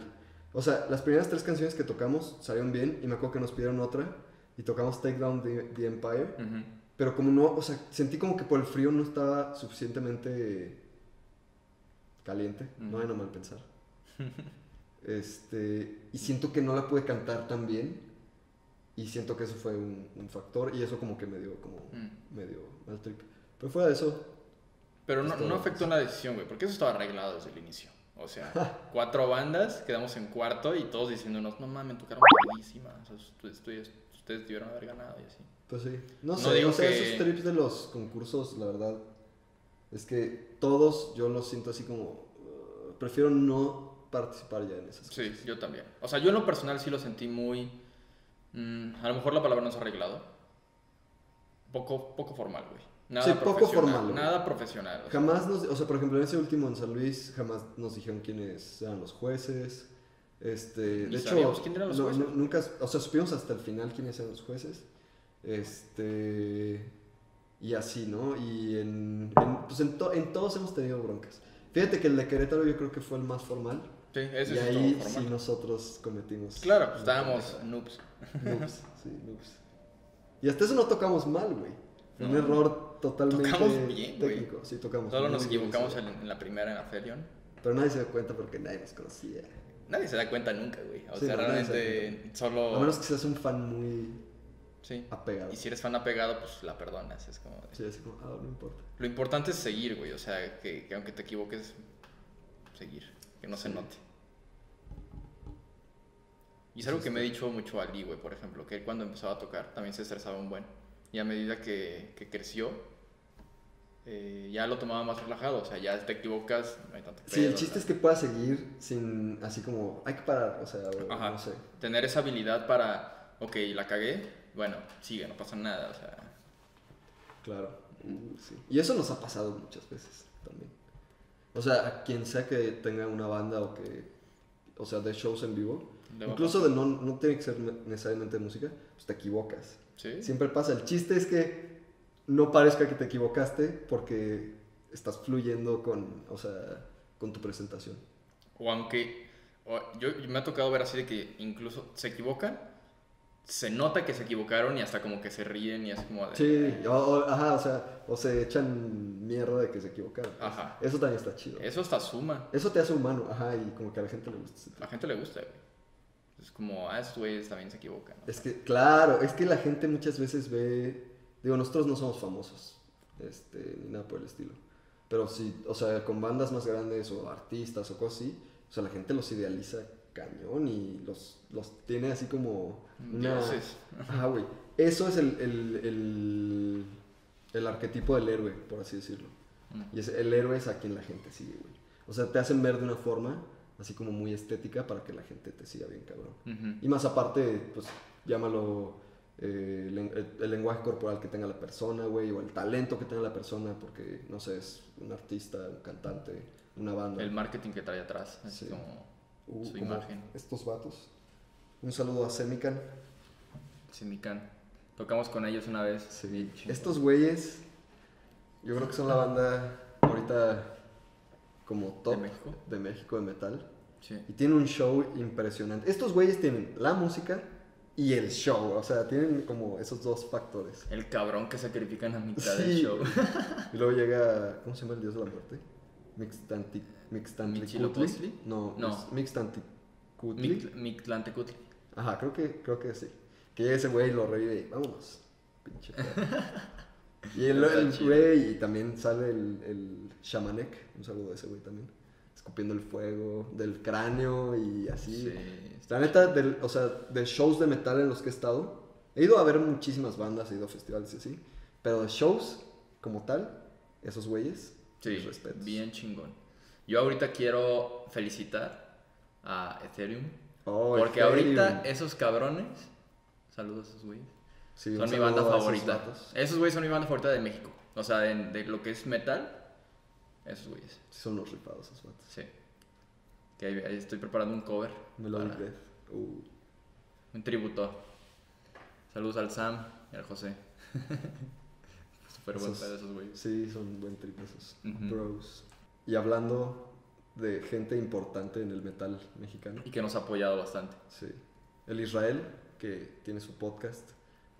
S1: O sea, las primeras tres canciones que tocamos salieron bien y me acuerdo que nos pidieron otra y tocamos Take Down the, the Empire.
S2: Ujú.
S1: Pero como no, o sea, sentí como que por el frío no estaba suficientemente caliente. No
S2: Ujú.
S1: vayan a mal pensar. [LAUGHS] Este, y siento que no la pude cantar tan bien. Y siento que eso fue un, un factor. Y eso como que me dio como
S2: Mm.
S1: medio mal trip. Pero fuera de eso,
S2: Pero no, no afectó la decisión, güey, porque eso estaba arreglado desde el inicio. O sea, [LAUGHS] cuatro bandas, quedamos en cuarto y todos diciéndonos, no mames, tocaron buenísima. O sea, ustedes, ustedes, ustedes debieron haber ganado y así.
S1: Pues sí. No,
S2: No
S1: sé,
S2: digo
S1: o sea,
S2: que-
S1: esos trips de los concursos, la verdad, es que todos yo los siento así como. uh, prefiero no participar ya en esas
S2: Sí,
S1: cosas.
S2: yo también. O sea, yo en lo personal sí lo sentí muy... mm, a lo mejor la palabra no ha arreglado. Poco, poco formal, güey. Nada
S1: Sí, poco
S2: profesional,
S1: formal.
S2: Nada profesional. o sea.
S1: Jamás nos. O sea, por ejemplo, en ese último en San Luis, jamás nos dijeron quiénes eran los jueces. Este, de hecho,
S2: quién eran los
S1: no-
S2: jueces.
S1: nunca, o sea, supimos hasta el final quiénes eran los jueces. Este, y así, ¿no? Y en, en- pues en, to- en todos hemos tenido broncas. Fíjate que el de Querétaro yo creo que fue el más formal.
S2: Sí, ese
S1: y ahí sí nosotros cometimos.
S2: Claro, pues estábamos noobs.
S1: Noobs, sí, noobs. Y hasta eso no tocamos mal, güey. Fue Un
S2: No.
S1: error totalmente
S2: Tocamos bien, güey.
S1: Sí, tocamos
S2: Solo nos
S1: bien,
S2: equivocamos
S1: sí.
S2: en, la primera en Afelion.
S1: Pero nadie se dio cuenta porque nadie nos conocía.
S2: Nadie se da cuenta nunca, güey. O
S1: Sí,
S2: sea,
S1: no, se da
S2: realmente solo...
S1: A menos que seas un fan muy
S2: Sí.
S1: apegado.
S2: Y si eres fan apegado, pues la perdonas. Es como...
S1: Sí, así como, ah, no importa.
S2: Lo importante es seguir, güey. O sea, que, que aunque te equivoques, seguir. Que no se note. Y es algo que me ha dicho mucho Ali, güey, por ejemplo, que él cuando empezaba a tocar también se estresaba un buen. Y a medida que, que creció, eh, ya lo tomaba más relajado. O sea, ya te equivocas, no hay tanto
S1: Sí, el
S2: pedo,
S1: chiste es que puedas seguir sin, así como, hay que parar, o sea,
S2: Ajá.
S1: no sé.
S2: Tener esa habilidad para, ok, la cagué, bueno, sigue, no pasa nada. O sea,
S1: Claro. Uh, sí. Y eso nos ha pasado muchas veces también. O sea, a quien sea que tenga una banda o que, o sea, de shows en vivo,
S2: le
S1: incluso de no, no tiene que ser ne- necesariamente de música, pues te equivocas.
S2: ¿Sí?
S1: Siempre pasa. El chiste es que no parezca que te equivocaste porque estás fluyendo con, o sea, con tu presentación.
S2: O aunque o- yo, me ha tocado ver así de que incluso se equivocan, se nota que se equivocaron y hasta como que se ríen y es como de...
S1: Sí, o, o- ajá, o sea, o se echan mierda de que se equivocaron. pues.
S2: Ajá.
S1: Eso también está chido.
S2: Eso hasta suma.
S1: Eso te hace humano, ajá, y como que a la gente le gusta.
S2: la gente le gusta, güey. Es como, ah, estos güeyes también se equivocan. ¿no?
S1: Es que, claro, es que la gente muchas veces ve, digo, nosotros no somos famosos, este, ni nada por el estilo. Pero sí, o sea, con bandas más grandes o artistas o cosas así, o sea, la gente los idealiza cañón y los, los tiene así como una...
S2: Dioses.
S1: Ajá, güey. Eso es el, el, el, el arquetipo del héroe, por así decirlo.
S2: Mm.
S1: Y es, el héroe es a quien la gente sigue, güey. O sea, te hacen ver de una forma así como muy estética para que la gente te siga bien cabrón. Y más aparte, pues llámalo eh, len- el, el lenguaje corporal que tenga la persona, güey, o el talento que tenga la persona, porque, no sé, es un artista, un cantante, una banda.
S2: El marketing que trae atrás, así
S1: Sí.
S2: como
S1: Uh,
S2: su
S1: como
S2: imagen.
S1: Estos vatos. Un saludo a Semican.
S2: Simican. Tocamos con ellos una vez.
S1: Sí. Estos güeyes, yo creo que son la banda ahorita como top
S2: ¿De México?
S1: de México de metal.
S2: Sí.
S1: Y tienen un show impresionante. Estos güeyes tienen la música y el show. O sea, tienen como esos dos factores.
S2: El cabrón que sacrifican a mitad
S1: Sí.
S2: del show. [LAUGHS]
S1: Y luego llega, ¿cómo se llama el dios de la muerte? Mixtanti.
S2: ¿Michilopochtli?
S1: No,
S2: No.
S1: Mixtanticutli.
S2: Mict- Mictlantecutli.
S1: Ajá, creo que, creo que sí. Que llega ese güey y lo revive y vámonos. Pinche. [LAUGHS] Y el, el güey, y también sale el, el Shamanek, un saludo a ese güey también, escupiendo el fuego del cráneo y así.
S2: Sí.
S1: La neta, del, o sea, de shows de metal en los que he estado, he ido a ver muchísimas bandas, he ido a festivales y así, pero de shows como tal, esos güeyes,
S2: Sí,
S1: respetos.
S2: bien chingón. Yo ahorita quiero felicitar a Ethereum.
S1: Oh,
S2: porque
S1: Ethereum.
S2: ahorita esos cabrones, saludos a esos güeyes,
S1: Sí,
S2: son mi banda favorita. Esos güeyes son mi banda favorita de México. O sea, de, de lo que es metal, esos güeyes.
S1: Son los rifados esos vatos.
S2: Sí. Que ahí, ahí estoy preparando un cover.
S1: Melodic
S2: para-
S1: Death. Uh,
S2: Un tributo. Saludos al Sam y al José. [LAUGHS] Súper buen pedo esos güeyes.
S1: sí, son buen trip esos bros. Y hablando de gente importante en el metal mexicano,
S2: Y que nos ha apoyado bastante.
S1: sí. El Israel, que tiene su podcast,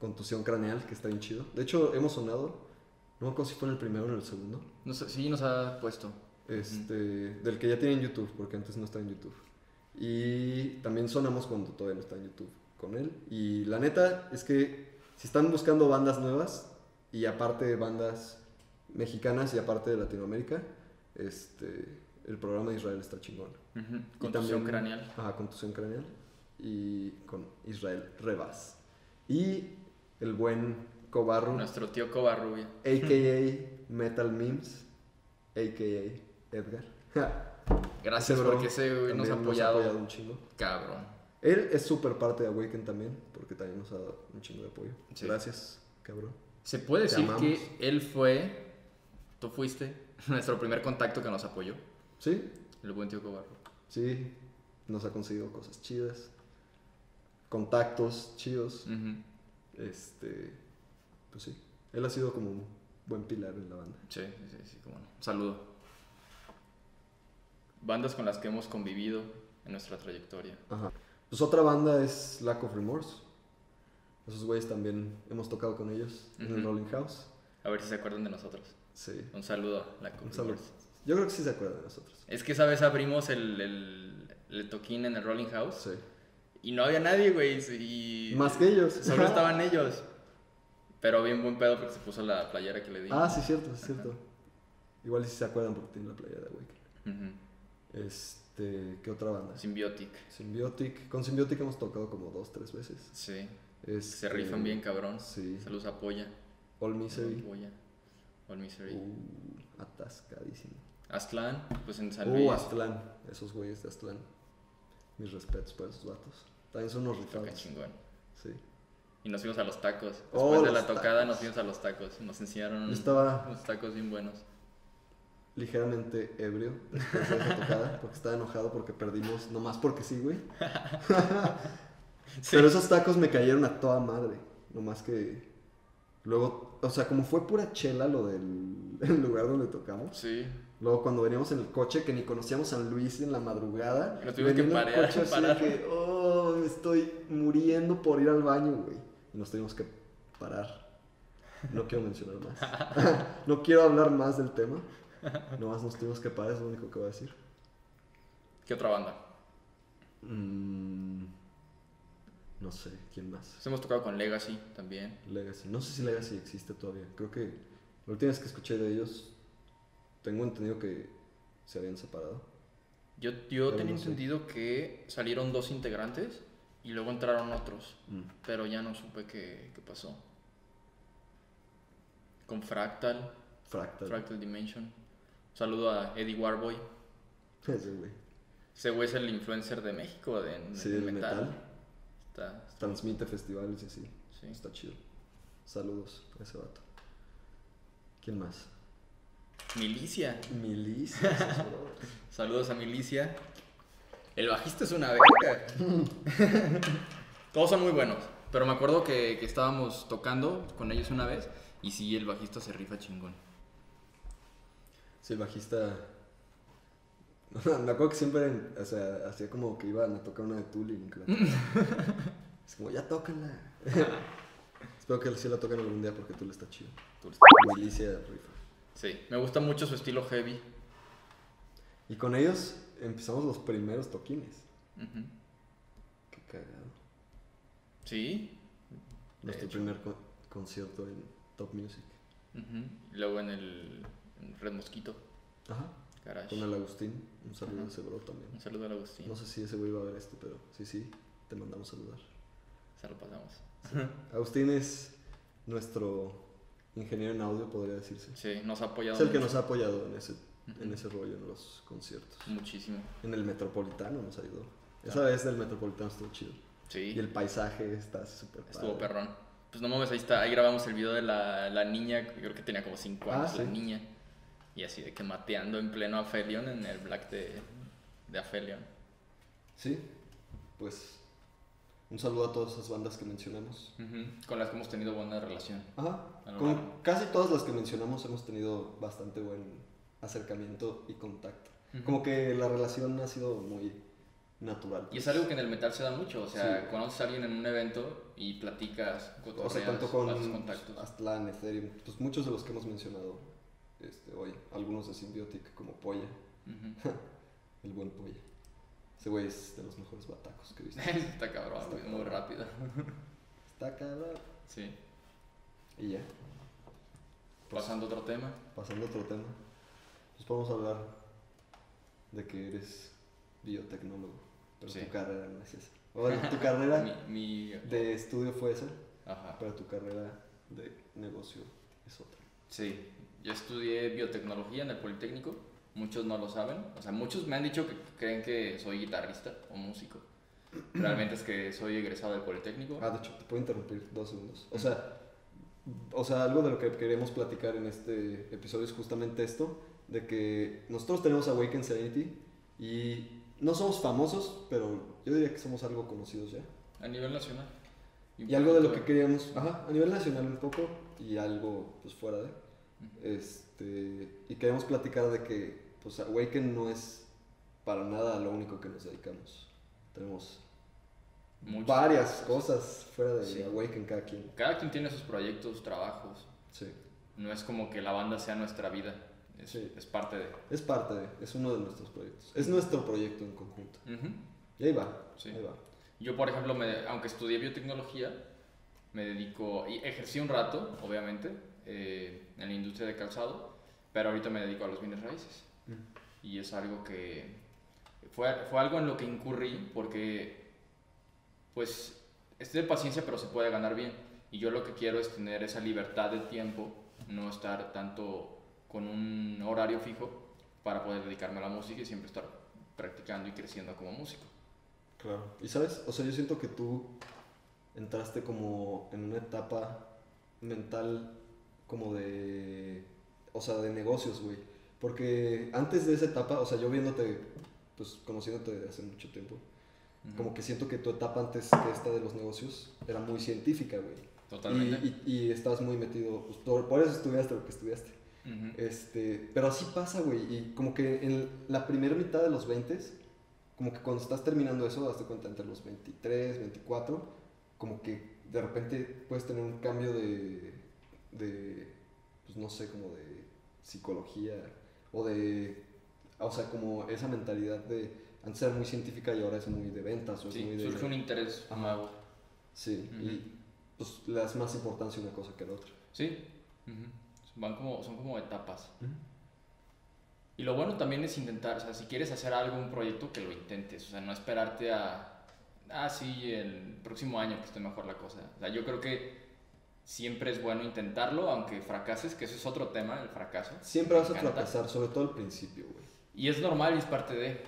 S1: Contusión Craneal, que está bien chido. De hecho, hemos sonado, no me acuerdo si fue en el primero o en el segundo,
S2: No sé, sí nos ha puesto.
S1: este, del que ya tiene en YouTube, porque antes no estaba en YouTube. Y también sonamos cuando todavía no está en YouTube con él. Y la neta es que si están buscando bandas nuevas y aparte bandas mexicanas y aparte de Latinoamérica, este, el programa de Israel está chingón.
S2: Ujú.
S1: Y
S2: Contusión craneal.
S1: Ajá, contusión craneal. Y con Israel Rebas. Y el buen Cobarru,
S2: Nuestro tío Covarrubia.
S1: a.k.a. [LAUGHS] Metal Memes, a.k.a. Edgar.
S2: Gracias
S1: Ese
S2: porque ese güey nos ha
S1: también
S2: apoyado.
S1: un chingo.
S2: Cabrón.
S1: Él es súper parte de Awaken también, porque también nos ha dado un chingo de apoyo.
S2: Sí.
S1: Gracias, cabrón.
S2: Se puede
S1: Te
S2: decir
S1: amamos.
S2: que él fue, tú fuiste, [LAUGHS] nuestro primer contacto que nos apoyó.
S1: Sí,
S2: El buen tío Cobarro.
S1: sí, nos ha conseguido cosas chidas, contactos chidos. Este, pues sí, él ha sido como un buen pilar en la banda.
S2: Sí, sí, sí, cómo no. Un saludo. Bandas con las que hemos convivido en nuestra trayectoria.
S1: Ajá. Pues otra banda es Lack of Remorse. Esos güeyes también hemos tocado con ellos en el. Rolling House.
S2: A ver si se acuerdan de nosotros.
S1: Sí.
S2: Un saludo a la
S1: Un saludo. Yo creo que sí se acuerdan de nosotros.
S2: Es que esa vez abrimos el, el, el toquín en el Rolling House
S1: Sí.
S2: Y no había nadie, güey. Y
S1: Más que ellos.
S2: Solo estaban ellos. Pero bien buen pedo porque se puso la playera que le di.
S1: Ah, sí, cierto, sí, cierto. Igual si se acuerdan porque tiene la playa de Awaken.
S2: Ujú.
S1: Este, ¿qué otra banda?
S2: Symbiotic.
S1: Symbiotic. Con Symbiotic hemos tocado como dos, tres veces.
S2: Sí.
S1: Este,
S2: Se rifan bien, cabrón.
S1: Sí.
S2: Se los apoya.
S1: All Misery.
S2: apoya. All Misery.
S1: Uh, atascadísimo.
S2: Aztlán, pues en San
S1: Uh,
S2: Luis.
S1: Aztlán. Esos güeyes de Aztlán. Mis respetos para esos vatos. También son unos rifados.
S2: chingón.
S1: Sí.
S2: Y nos fuimos a los tacos. Después
S1: Oh,
S2: de la tocada
S1: tacos.
S2: nos fuimos a los tacos. Nos enseñaron
S1: estaba
S2: unos tacos bien buenos.
S1: ligeramente ebrio después de esa tocada porque estaba enojado porque perdimos, nomás porque sí, güey. [LAUGHS]
S2: Sí.
S1: Pero esos tacos me cayeron a toda madre. Nomás que luego, o sea, como fue pura chela lo del [LAUGHS] el lugar donde tocamos.
S2: Sí.
S1: Luego cuando veníamos en el coche que ni conocíamos San Luis en la madrugada,
S2: Nos tuvimos que
S1: en el
S2: parar-
S1: coche así de
S2: parar.
S1: que, oh, me estoy muriendo por ir al baño, güey. Y nos tuvimos que parar. No quiero mencionar más. [LAUGHS] [LAUGHS] no quiero hablar más del tema. Nomás nos tuvimos que parar, es lo único que voy a decir.
S2: ¿Qué otra banda?
S1: Mm, no sé, ¿quién más?
S2: Hemos tocado con Legacy también.
S1: Legacy. No sé si Legacy existe todavía. Creo que la última vez que escuché de ellos, tengo entendido que se habían separado.
S2: Yo, yo tenía
S1: no sé.
S2: entendido que salieron dos integrantes y luego entraron otros.
S1: Mm.
S2: Pero ya no supe qué, qué pasó. Con Fractal,
S1: Fractal.
S2: Fractal Dimension. Saludo a Eddie Warboy. [LAUGHS]
S1: Ese güey.
S2: Ese güey es el influencer de México, de, de
S1: Sí, metal.
S2: Está, está-
S1: Transmite festivales y así.
S2: sí.
S1: Está chido. Saludos a ese vato. ¿Quién más?
S2: Milicia.
S1: Milicia. [LAUGHS]
S2: Saludos a Milicia. El bajista es una verga. [LAUGHS] Todos son muy buenos. Pero me acuerdo que, que estábamos tocando con ellos una vez y sí, el bajista se rifa chingón.
S1: Sí, el bajista. [LAUGHS] Me acuerdo que siempre, o sea, hacía como que iban a tocar una de Tool y nunca la tocaban. Es como, ya tócanla. Espero que sí la toquen algún día porque Tool está chido.
S2: Tú-
S1: Milicia rifa.
S2: Sí, me gusta mucho su estilo heavy.
S1: Y con ellos empezamos los primeros toquines.
S2: Ujú.
S1: Qué cagado.
S2: Sí.
S1: Nuestro primer co- concierto en Top Music.
S2: Y Luego en el en Red Mosquito.
S1: Ajá.
S2: Garage.
S1: Con el Agustín. Un saludo
S2: Ajá.
S1: a ese bro también.
S2: Un saludo al Agustín.
S1: No sé si ese güey va a ver esto, pero sí, sí, te mandamos saludar.
S2: Se lo pasamos.
S1: Agustín es nuestro ingeniero en audio, podría decirse.
S2: Sí, nos ha apoyado
S1: Es el que nos ha apoyado en ese, en ese rollo, en los conciertos.
S2: Muchísimo.
S1: En el Metropolitano nos ayudó. Esa
S2: Claro.
S1: vez del Metropolitano estuvo chido.
S2: Sí.
S1: Y el paisaje está súper padre.
S2: Estuvo perrón. Pues no mames, ahí está. Ahí grabamos el video de la, la niña, creo que tenía como 5
S1: Ah,
S2: años la niña. Y así de que mateando en pleno Aphelion en el black de, de Aphelion.
S1: Sí, pues un saludo a todas esas bandas que mencionamos.
S2: Ujú, Con las que hemos tenido buena relación.
S1: Ajá. Con
S2: largo.
S1: casi todas las que mencionamos hemos tenido bastante buen acercamiento y contacto.
S2: Ujú.
S1: Como que la relación ha sido muy natural.
S2: Y es
S1: pues.
S2: algo que en el metal se da mucho. O sea,
S1: Sí.
S2: conoces a alguien en un evento y platicas,
S1: O sea, tanto con
S2: contactos.
S1: Aztlán, Ethereum, pues muchos de los que hemos mencionado este, hoy, algunos de Symbiotic, como Polla,
S2: Ujú. [LAUGHS]
S1: el buen Polla. Ese güey es de los mejores batacos que he visto. [LAUGHS]
S2: Está cabrón,
S1: Está
S2: güey, muy
S1: cabrón.
S2: rápido.
S1: Está cabrón.
S2: Sí.
S1: Y ya. Pues,
S2: Pasando a otro tema.
S1: pasando a otro tema, pues a hablar de que eres biotecnólogo, pero
S2: Sí.
S1: tu carrera no es esa. Bueno, tu carrera [LAUGHS]
S2: Mi, mi-
S1: de estudio fue esa,
S2: Ajá.
S1: pero tu carrera de negocio es otra.
S2: Sí, yo estudié biotecnología en el Politécnico. Muchos no lo saben. O sea, muchos me han dicho que creen que soy guitarrista o músico. Realmente es que soy egresado del Politécnico.
S1: Ah, de hecho, te puedo interrumpir dos segundos. O sea, o sea, algo de lo que queremos platicar en este episodio es justamente esto, de que nosotros tenemos Awaken Serenity y no somos famosos, pero yo diría que somos algo conocidos ya.
S2: A nivel nacional.
S1: Y algo de lo que queríamos, ajá, a nivel nacional un poco y algo pues fuera de, este, y queremos platicar de que pues Awaken no es para nada lo único que nos dedicamos. Tenemos
S2: Muchas
S1: varias
S2: cosas.
S1: cosas fuera de
S2: Sí.
S1: Awaken cada quien.
S2: Cada quien tiene sus proyectos, trabajos.
S1: Sí.
S2: No es como que la banda sea nuestra vida. Es,
S1: Sí.
S2: es parte de.
S1: Es parte de, es uno de nuestros proyectos. Es nuestro proyecto en conjunto.
S2: Ujú.
S1: Y ahí va,
S2: Sí.
S1: ahí va.
S2: Yo, por ejemplo, me- aunque estudié biotecnología, me dedico, y ejercí un rato, obviamente, eh, en la industria de calzado, pero ahorita me dedico a los bienes raíces. Y es algo que fue, fue algo en lo que incurrí porque, pues, es de paciencia, pero se puede ganar bien. Y yo lo que quiero es tener esa libertad de tiempo, no estar tanto con un horario fijo para poder dedicarme a la música y siempre estar practicando y creciendo como músico.
S1: Claro. Y sabes, o sea, yo siento que tú entraste como en una etapa mental como de, o sea, de negocios, güey. Porque antes de esa etapa, o sea, yo viéndote, pues conociéndote desde hace mucho tiempo, como que siento que tu etapa antes que esta de los negocios era muy científica, güey.
S2: Totalmente.
S1: Y, y, y estabas muy metido, pues por, por eso estudiaste lo que estudiaste. Este, pero así pasa, güey. Y como que en la primera mitad de los 20, como que cuando estás terminando eso, das cuenta entre los 23, 24, como que de repente puedes tener un cambio de, de pues no sé, como de psicología o de, o sea, como esa mentalidad de antes era muy científica y ahora es muy de ventas o es muy de...
S2: surge un interés nuevo.
S1: Sí, y pues le das más importancia a una cosa que a la otra.
S2: Sí. Van como, son como etapas. Y lo bueno también es intentar, o sea, si quieres hacer algo, un proyecto, que lo intentes. O sea, no esperarte a, ah, sí, el próximo año que esté mejor la cosa. O sea, yo creo que siempre es bueno intentarlo, aunque fracases, que eso es otro tema, el fracaso.
S1: Siempre vas a fracasar, sobre todo al principio, güey.
S2: Y es normal y es parte de.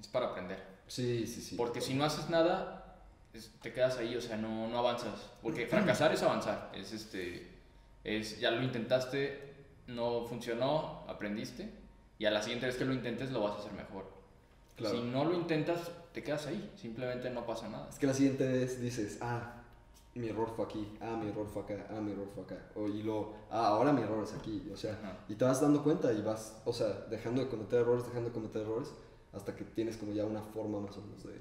S2: es para aprender.
S1: Sí, sí, sí.
S2: Porque si no haces nada, es- te quedas ahí, o sea, no, no avanzas. Porque [CLEARS THROAT] fracasar es avanzar. Es este. Es, ya lo intentaste, no funcionó, aprendiste. Y a la siguiente vez que lo intentes, lo vas a hacer mejor.
S1: Claro.
S2: Si no lo intentas, te quedas ahí. Simplemente no pasa nada.
S1: Es que la siguiente vez dices, ah, mi error fue aquí, ah, mi error fue acá, ah, mi error fue acá. O, y lo, ah, ahora mi error es aquí. O sea,
S2: Ajá.
S1: y te vas dando cuenta y vas, o sea, dejando de cometer errores, dejando de cometer errores, hasta que tienes como ya una forma más o menos de,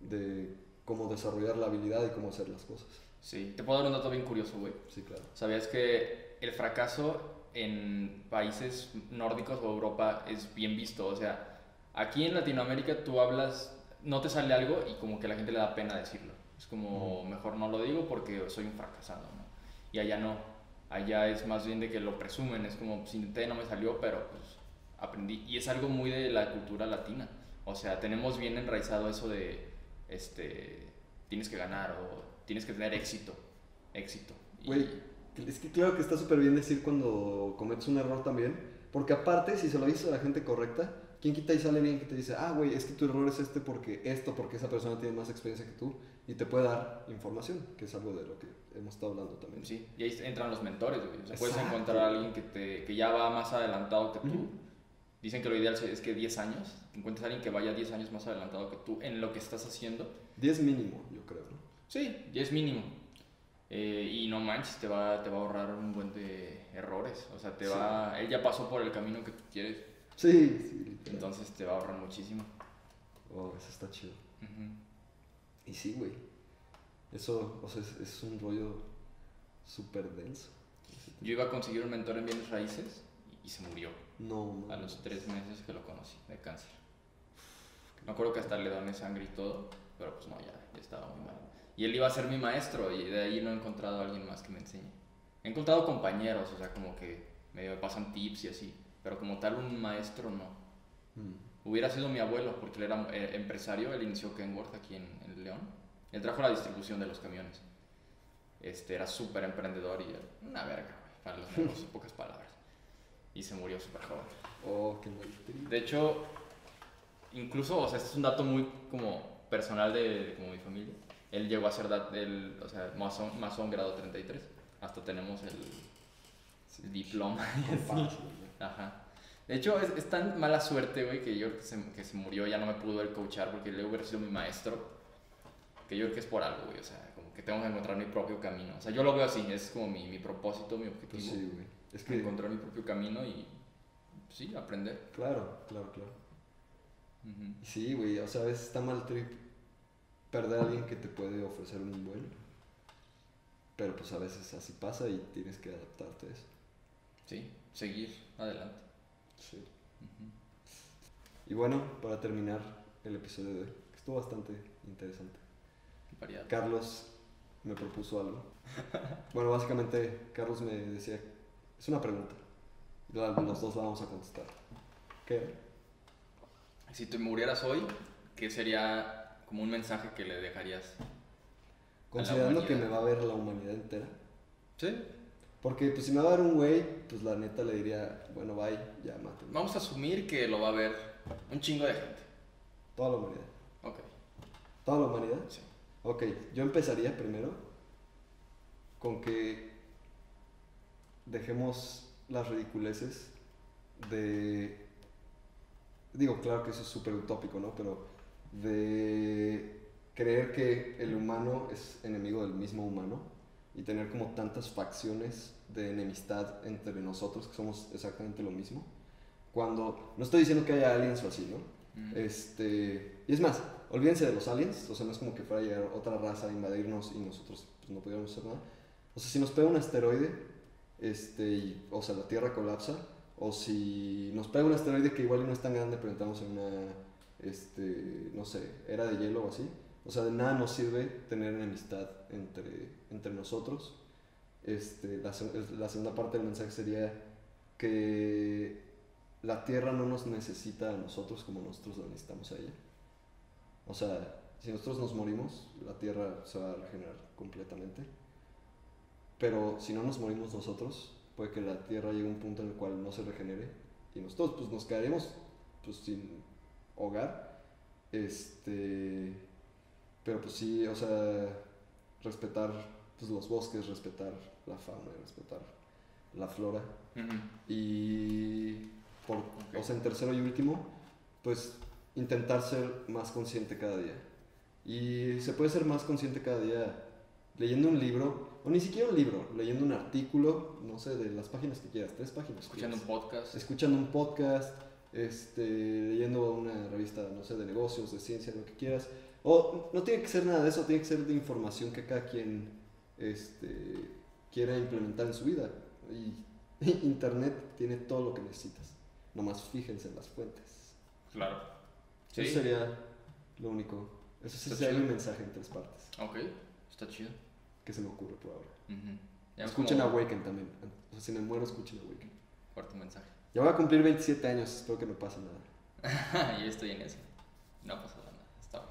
S1: de cómo desarrollar la habilidad y cómo hacer las cosas.
S2: Sí, te puedo dar un dato bien curioso, güey.
S1: Sí, claro.
S2: ¿Sabías que el fracaso en países nórdicos o Europa es bien visto? O sea, aquí en Latinoamérica tú hablas, no te sale algo y como que a la gente le da pena decirlo. Es como, mejor no lo digo porque soy un fracasado, ¿no? Y allá no. Allá es más bien de que lo presumen, es como, pues intenté, no me salió, pero pues aprendí. Y es algo muy de la cultura latina. O sea, tenemos bien enraizado eso de, este, tienes que ganar o tienes que tener éxito. Éxito. Y-
S1: Güey, es que claro que está súper bien decir cuando cometes un error también, porque aparte, si se lo dices a la gente correcta, ¿quién quita y sale alguien que te dice, ah, güey, es que tu error es este porque esto, porque esa persona tiene más experiencia que tú, y te puede dar información, que es algo de lo que hemos estado hablando también.
S2: Sí, y ahí entran los mentores, güey. O sea, puedes encontrar a alguien que, te, que ya va más adelantado que tú. Dicen que lo ideal es que 10 años, encuentres a alguien que vaya 10 años más adelantado que tú en lo que estás haciendo.
S1: 10 mínimo, yo creo, ¿no?
S2: Sí, ya es mínimo. Eh, y no manches, te va, te va a ahorrar un buen de errores. O sea, te
S1: Sí.
S2: va, él ya pasó por el camino que tú quieres,
S1: Sí, sí, literal.
S2: entonces te va a ahorrar muchísimo.
S1: Oh, eso está chido.
S2: Ujú.
S1: Y sí, güey. Eso, o sea, es, es un rollo súper denso.
S2: Yo iba a conseguir un mentor en bienes raíces y, y se murió.
S1: No, no.
S2: a los tres meses que lo conocí de cáncer. Me acuerdo que hasta le doné sangre y todo, pero pues no, ya, ya estaba muy mal. Y él iba a ser mi maestro y de ahí no he encontrado a alguien más que me enseñe. He encontrado compañeros, o sea, como que me pasan tips y así, pero como tal un maestro no.
S1: Mm.
S2: Hubiera sido mi abuelo, porque él era eh, empresario, él inició Kenworth aquí en, en León. Él trajo la distribución de los camiones. Este, era súper emprendedor y era una verga, para los negocios, pocas palabras. Y se murió súper joven.
S1: Oh, qué trip.
S2: De hecho, incluso, o sea, este es un dato muy como personal de, de como mi familia. Él llegó a ser el, o sea, masón, masón grado 33. Hasta tenemos el diploma. [LAUGHS] Ajá. De hecho, es, es tan mala suerte, güey, que yo creo que se, que se murió, ya no me pudo él coachar porque él hubiera sido mi maestro. Que yo creo que es por algo, güey, o sea, como que tengo que encontrar mi propio camino. O sea, yo lo veo así, es como mi, mi propósito, mi objetivo.
S1: Pues sí, güey. Es que,
S2: encontrar mi propio camino y, sí, aprender.
S1: claro, claro, claro. Sí, güey, o sea, a veces está mal trip perder a alguien que te puede ofrecer un buen. Pero pues a veces así pasa y tienes que adaptarte a eso.
S2: Sí, seguir adelante.
S1: Sí. Y bueno, para terminar el episodio de hoy, que estuvo bastante interesante.
S2: Variedad.
S1: Carlos me propuso algo. [LAUGHS] Bueno, básicamente Carlos me decía, es una pregunta. Los dos la vamos a contestar. ¿Qué?
S2: Si te murieras hoy, ¿qué sería como un mensaje que le dejarías?
S1: Considerando que me va a ver la humanidad entera.
S2: Sí.
S1: Porque pues si me va a ver un güey, pues la neta le diría, bueno, bye, ya mátame.
S2: Vamos a asumir que lo va a ver un chingo de gente.
S1: Toda la humanidad.
S2: Ok,
S1: Toda la humanidad.
S2: sí.
S1: Ok, yo empezaría primero con que dejemos las ridiculeces de... Digo, claro que eso es súper utópico, ¿no? Pero de creer que el humano es enemigo del mismo humano y tener como tantas facciones de enemistad entre nosotros que somos exactamente lo mismo. Cuando, no estoy diciendo que haya aliens o así, ¿no?
S2: Mm.
S1: Este, y es más, olvídense de los aliens, o sea, no es como que fuera a llegar otra raza a invadirnos y nosotros pues, no pudiéramos hacer nada. O sea, si nos pega un asteroide, este, y- o sea, la Tierra colapsa, o si nos pega un asteroide que igual no es tan grande, pero entramos en una, este, no sé, era de hielo o así, o sea, de nada nos sirve tener enemistad entre, entre nosotros. Este, la, se- la segunda parte del mensaje sería que la Tierra no nos necesita a nosotros como nosotros la necesitamos a ella. O sea, si nosotros nos morimos, la Tierra se va a regenerar completamente. Pero si no nos morimos nosotros, puede que la Tierra llegue a un punto en el cual no se regenere y nosotros pues nos quedaremos pues sin hogar Este. Pero pues sí, o sea, respetar pues, los bosques, respetar la fauna, respetar la flora. Y, por, o sea, en tercero y último, pues intentar ser más consciente cada día. Y se puede ser más consciente cada día leyendo un libro, o ni siquiera un libro, leyendo un artículo, no sé, de las páginas que quieras, tres páginas.
S2: Escuchando un podcast.
S1: Escuchando un podcast, este, leyendo una revista, no sé, de negocios, de ciencia, lo que quieras. O no tiene que ser nada de eso, tiene que ser de información que cada quien este, quiera implementar en su vida. Y [LAUGHS] Internet tiene todo lo que necesitas. Nomás fíjense en las fuentes.
S2: Claro. Sí.
S1: Eso sería lo único. Eso sí sería mi mensaje en tres partes.
S2: Ok, está chido.
S1: Que se me ocurre por ahora. Escuchen
S2: como
S1: Awaken también. O sea, si me muero, escuchen Awaken.
S2: Cuarto mensaje.
S1: Ya voy a cumplir 27 años, espero que no pase nada. [LAUGHS]
S2: Yo estoy en eso. No pasa nada. Está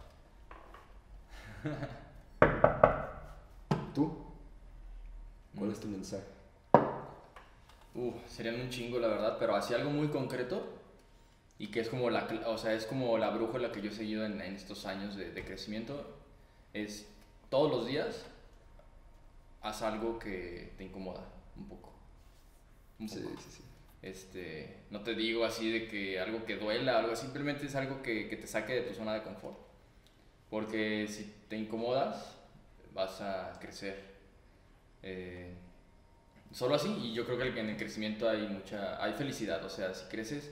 S2: bien.
S1: ¿Tú? ¿Cuál es tu mensaje?
S2: Uh, serían un chingo, la verdad, pero así algo muy concreto y que es como la, o sea, es como la brújula que yo he seguido en, en estos años de, de crecimiento, es todos los días haz algo que te incomoda un poco. Un
S1: Sí,
S2: poco.
S1: sí, sí.
S2: Este, no te digo así de que algo que duela, algo simplemente es algo que, que te saque de tu zona de confort. Porque si te incomodas, vas a crecer. Eh, solo así, y yo creo que en el crecimiento hay mucha, hay felicidad, o sea, si creces,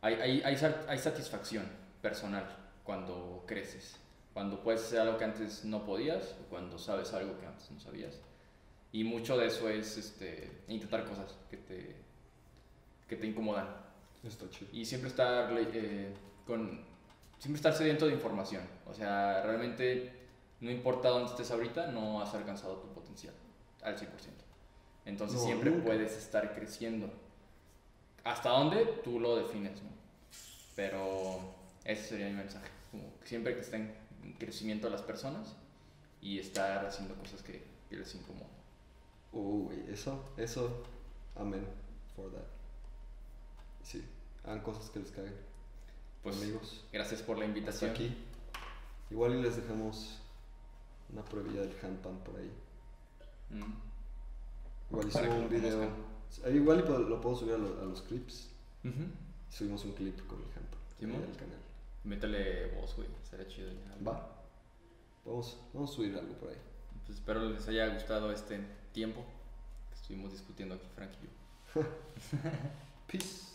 S2: hay, hay, hay, hay satisfacción personal cuando creces, cuando puedes hacer algo que antes no podías, o cuando sabes algo que antes no sabías. Y mucho de eso es este, intentar cosas que te, que te incomodan.
S1: Está chido.
S2: Y siempre estar eh, con siempre estar sediento de información. O sea, realmente no importa dónde estés ahorita, no has alcanzado tu potencial al 100%. Entonces
S1: No,
S2: siempre
S1: nunca.
S2: puedes estar creciendo. ¿Hasta dónde? Tú lo defines, ¿no? Pero ese sería mi mensaje. Como siempre que estén en crecimiento las personas y estar haciendo cosas que, que les incomodan.
S1: Uh, güey, eso, eso, amén for that. Sí, hagan cosas que les caguen.
S2: Pues
S1: amigos,
S2: gracias por la
S1: hasta
S2: invitación.
S1: aquí. Igual y les dejamos una pruebilla del handpan por ahí.
S2: Mm.
S1: Igual
S2: hizo
S1: un video. Buscan. Igual lo puedo subir a, los, clips. Subimos un clip con el ejemplo ¿Sí, en.
S2: Métele voz, güey. Será chido ya.
S1: Va. Vamos, vamos a subir algo por ahí.
S2: Pues espero les haya gustado este tiempo que estuvimos discutiendo aquí, Frank y yo. [LAUGHS]
S1: Peace.